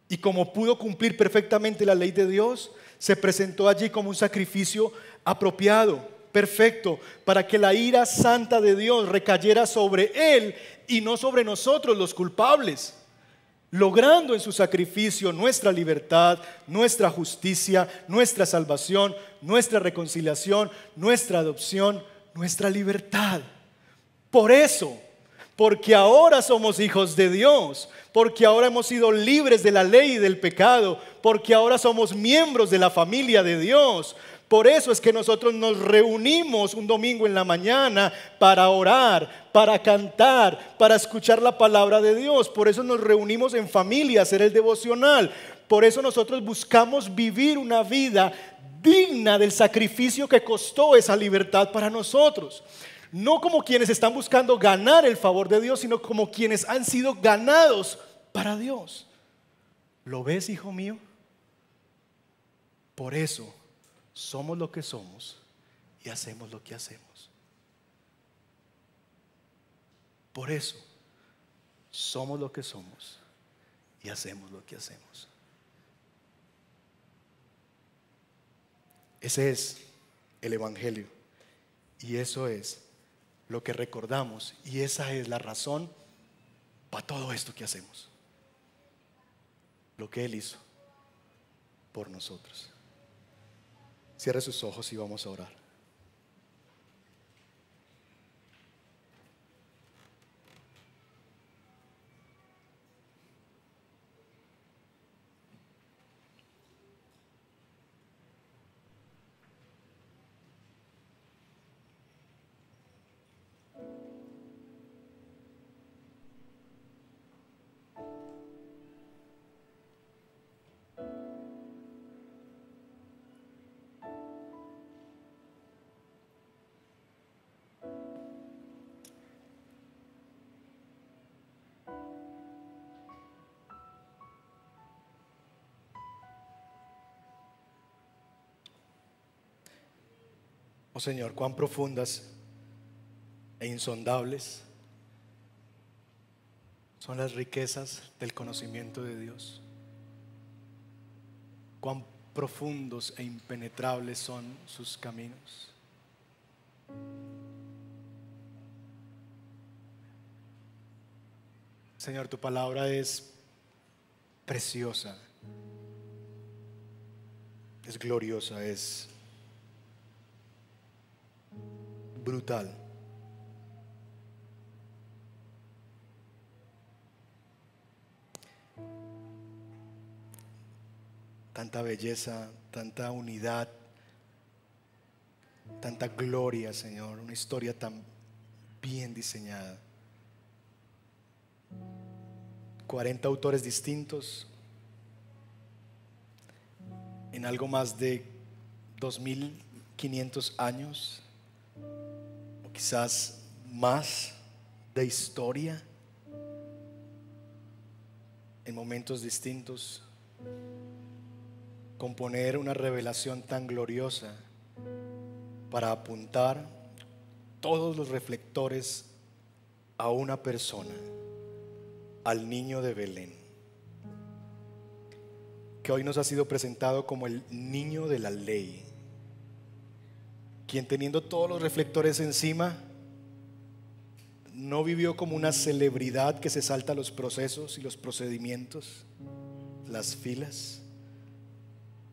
Y como pudo cumplir perfectamente la ley de Dios, se presentó allí como un sacrificio apropiado perfecto, para que la ira santa de Dios recayera sobre Él y no sobre nosotros los culpables, logrando en su sacrificio nuestra libertad, nuestra justicia, nuestra salvación, nuestra reconciliación, nuestra adopción, nuestra libertad. Por eso, porque ahora somos hijos de Dios, porque ahora hemos sido libres de la ley y del pecado, porque ahora somos miembros de la familia de Dios, por eso es que nosotros nos reunimos un domingo en la mañana para orar, para cantar, para escuchar la palabra de Dios. Por eso nos reunimos en familia, hacer el devocional. Por eso nosotros buscamos vivir una vida digna del sacrificio que costó esa libertad para nosotros. No como quienes están buscando ganar el favor de Dios, sino como quienes han sido ganados para Dios. ¿Lo ves, hijo mío? Por eso somos lo que somos y hacemos lo que hacemos. Por eso, somos lo que somos y hacemos lo que hacemos. Ese es el Evangelio y eso es lo que recordamos y esa es la razón para todo esto que hacemos. Lo que Él hizo por nosotros. Cierre sus ojos y vamos a orar. Oh Señor, cuán profundas e insondables son las riquezas del conocimiento de Dios. Cuán profundos e impenetrables son sus caminos. Señor, tu palabra es preciosa, es gloriosa, es brutal. Tanta belleza, tanta unidad, tanta gloria, Señor, una historia tan bien diseñada. 40 autores distintos, en algo más de 2.500 años, quizás más de historia, en momentos distintos, componer una revelación tan gloriosa para apuntar todos los reflectores a una persona al niño de Belén, que hoy nos ha sido presentado como el niño de la ley, quien teniendo todos los reflectores encima, no vivió como una celebridad que se salta los procesos y los procedimientos, las filas,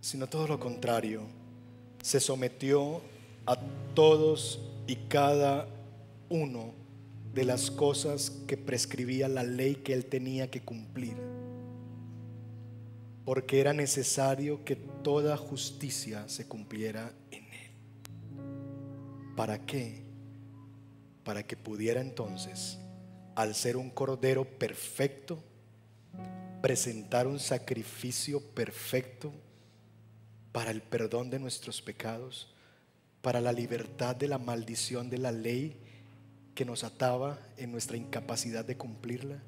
sino todo lo contrario, se sometió a todos y cada uno de las cosas que prescribía la ley que él tenía que cumplir. Porque era necesario que toda justicia se cumpliera en. ¿Para qué? Para que pudiera entonces, al ser un cordero perfecto, presentar un sacrificio perfecto para el perdón de nuestros pecados, para la libertad de la maldición de la ley que nos ataba en nuestra incapacidad de cumplirla,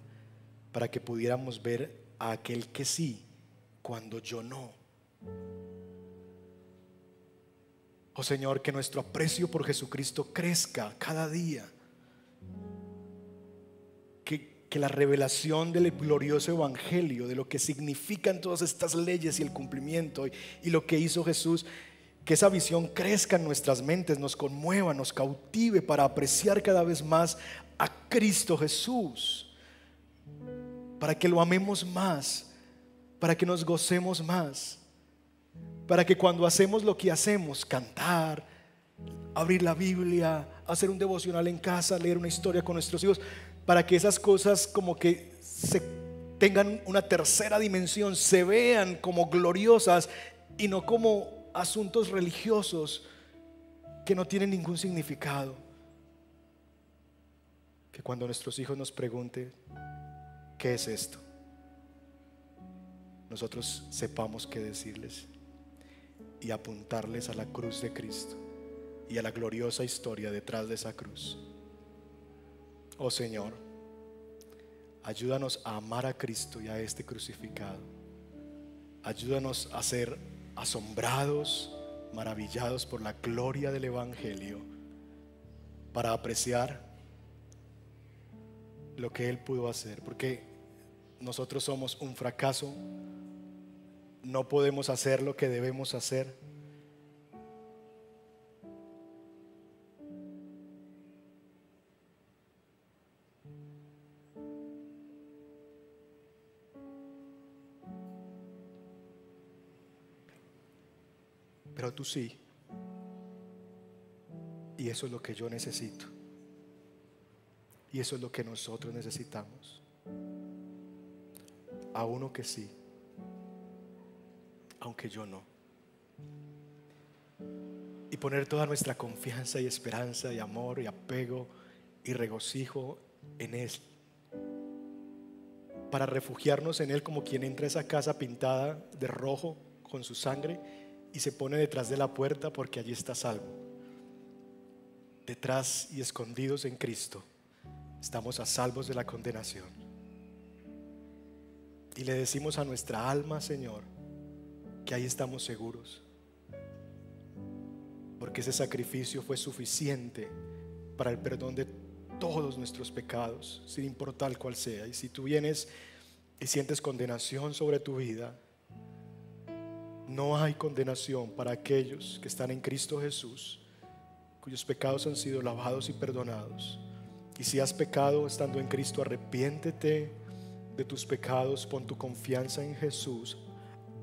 para que pudiéramos ver a aquel que sí, cuando yo no. Oh Señor, que nuestro aprecio por Jesucristo crezca cada día. Que, que, la revelación del glorioso Evangelio, de lo que significan todas estas leyes y el cumplimiento y, y lo que hizo Jesús, que esa visión crezca en nuestras mentes, nos conmueva, nos cautive para apreciar cada vez más a Cristo Jesús, para que lo amemos más, para que nos gocemos más, para que cuando hacemos lo que hacemos, cantar, abrir la Biblia, hacer un devocional en casa, leer una historia con nuestros hijos, para que esas cosas como que se tengan una tercera dimensión, se vean como gloriosas y no como asuntos religiosos que no tienen ningún significado. Que cuando nuestros hijos nos pregunten, ¿qué es esto? Nosotros sepamos qué decirles y apuntarles a la cruz de Cristo y a la gloriosa historia detrás de esa cruz. Oh Señor, ayúdanos a amar a Cristo y a este crucificado. Ayúdanos a ser asombrados, maravillados por la gloria del Evangelio, para apreciar lo que Él pudo hacer, porque nosotros somos un fracaso, no podemos hacer lo que debemos hacer pero tú sí. Y eso es lo que yo necesito. Y eso es lo que nosotros necesitamos. A uno que sí, aunque yo no. Y poner toda nuestra confianza y esperanza y amor y apego y regocijo en Él. Para refugiarnos en Él como quien entra a esa casa pintada de rojo con su sangre y se pone detrás de la puerta porque allí está salvo. Detrás y escondidos en Cristo, estamos a salvos de la condenación. Y le decimos a nuestra alma, Señor, que ahí estamos seguros. porque ese sacrificio fue suficiente para el perdón de todos nuestros pecados, sin importar cuál sea. Y si tú vienes y sientes condenación sobre tu vida, no hay condenación para aquellos que están en Cristo Jesús, cuyos pecados han sido lavados y perdonados. Y si has pecado estando en Cristo, arrepiéntete de tus pecados, pon tu confianza en Jesús,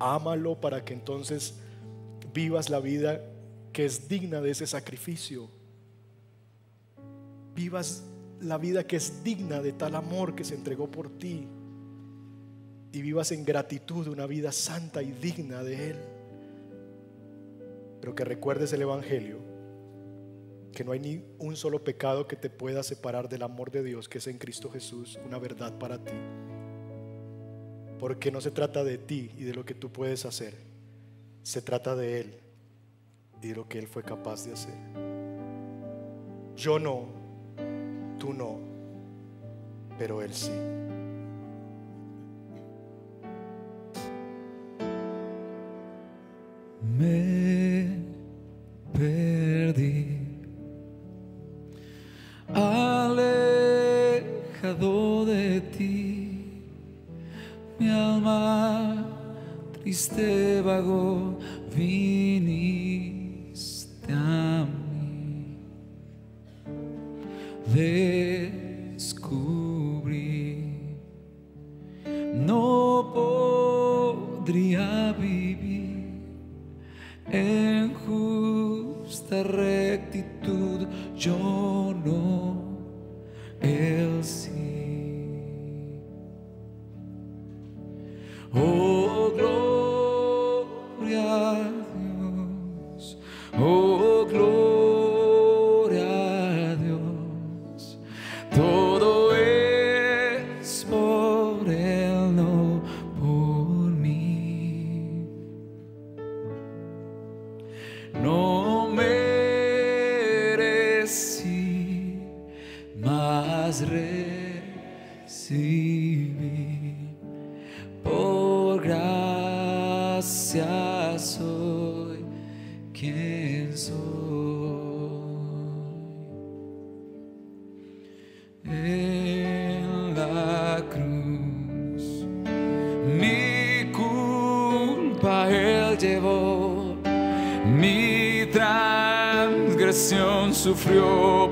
ámalo para que entonces vivas la vida que es digna de ese sacrificio. Vivas la vida que es digna de tal amor que se entregó por ti. Y vivas en gratitud una vida santa y digna de Él. Pero que recuerdes el Evangelio, que no hay ni un solo pecado que te pueda separar del amor de Dios que es en Cristo Jesús, una verdad para ti. Porque no se trata de ti y de lo que tú puedes hacer, se trata de Él y de lo que Él fue capaz de hacer. Yo no, tú no, pero Él sí. Me triste vagó, Por gracia soy quien soy. En la cruz mi culpa Él llevó, mi transgresión sufrió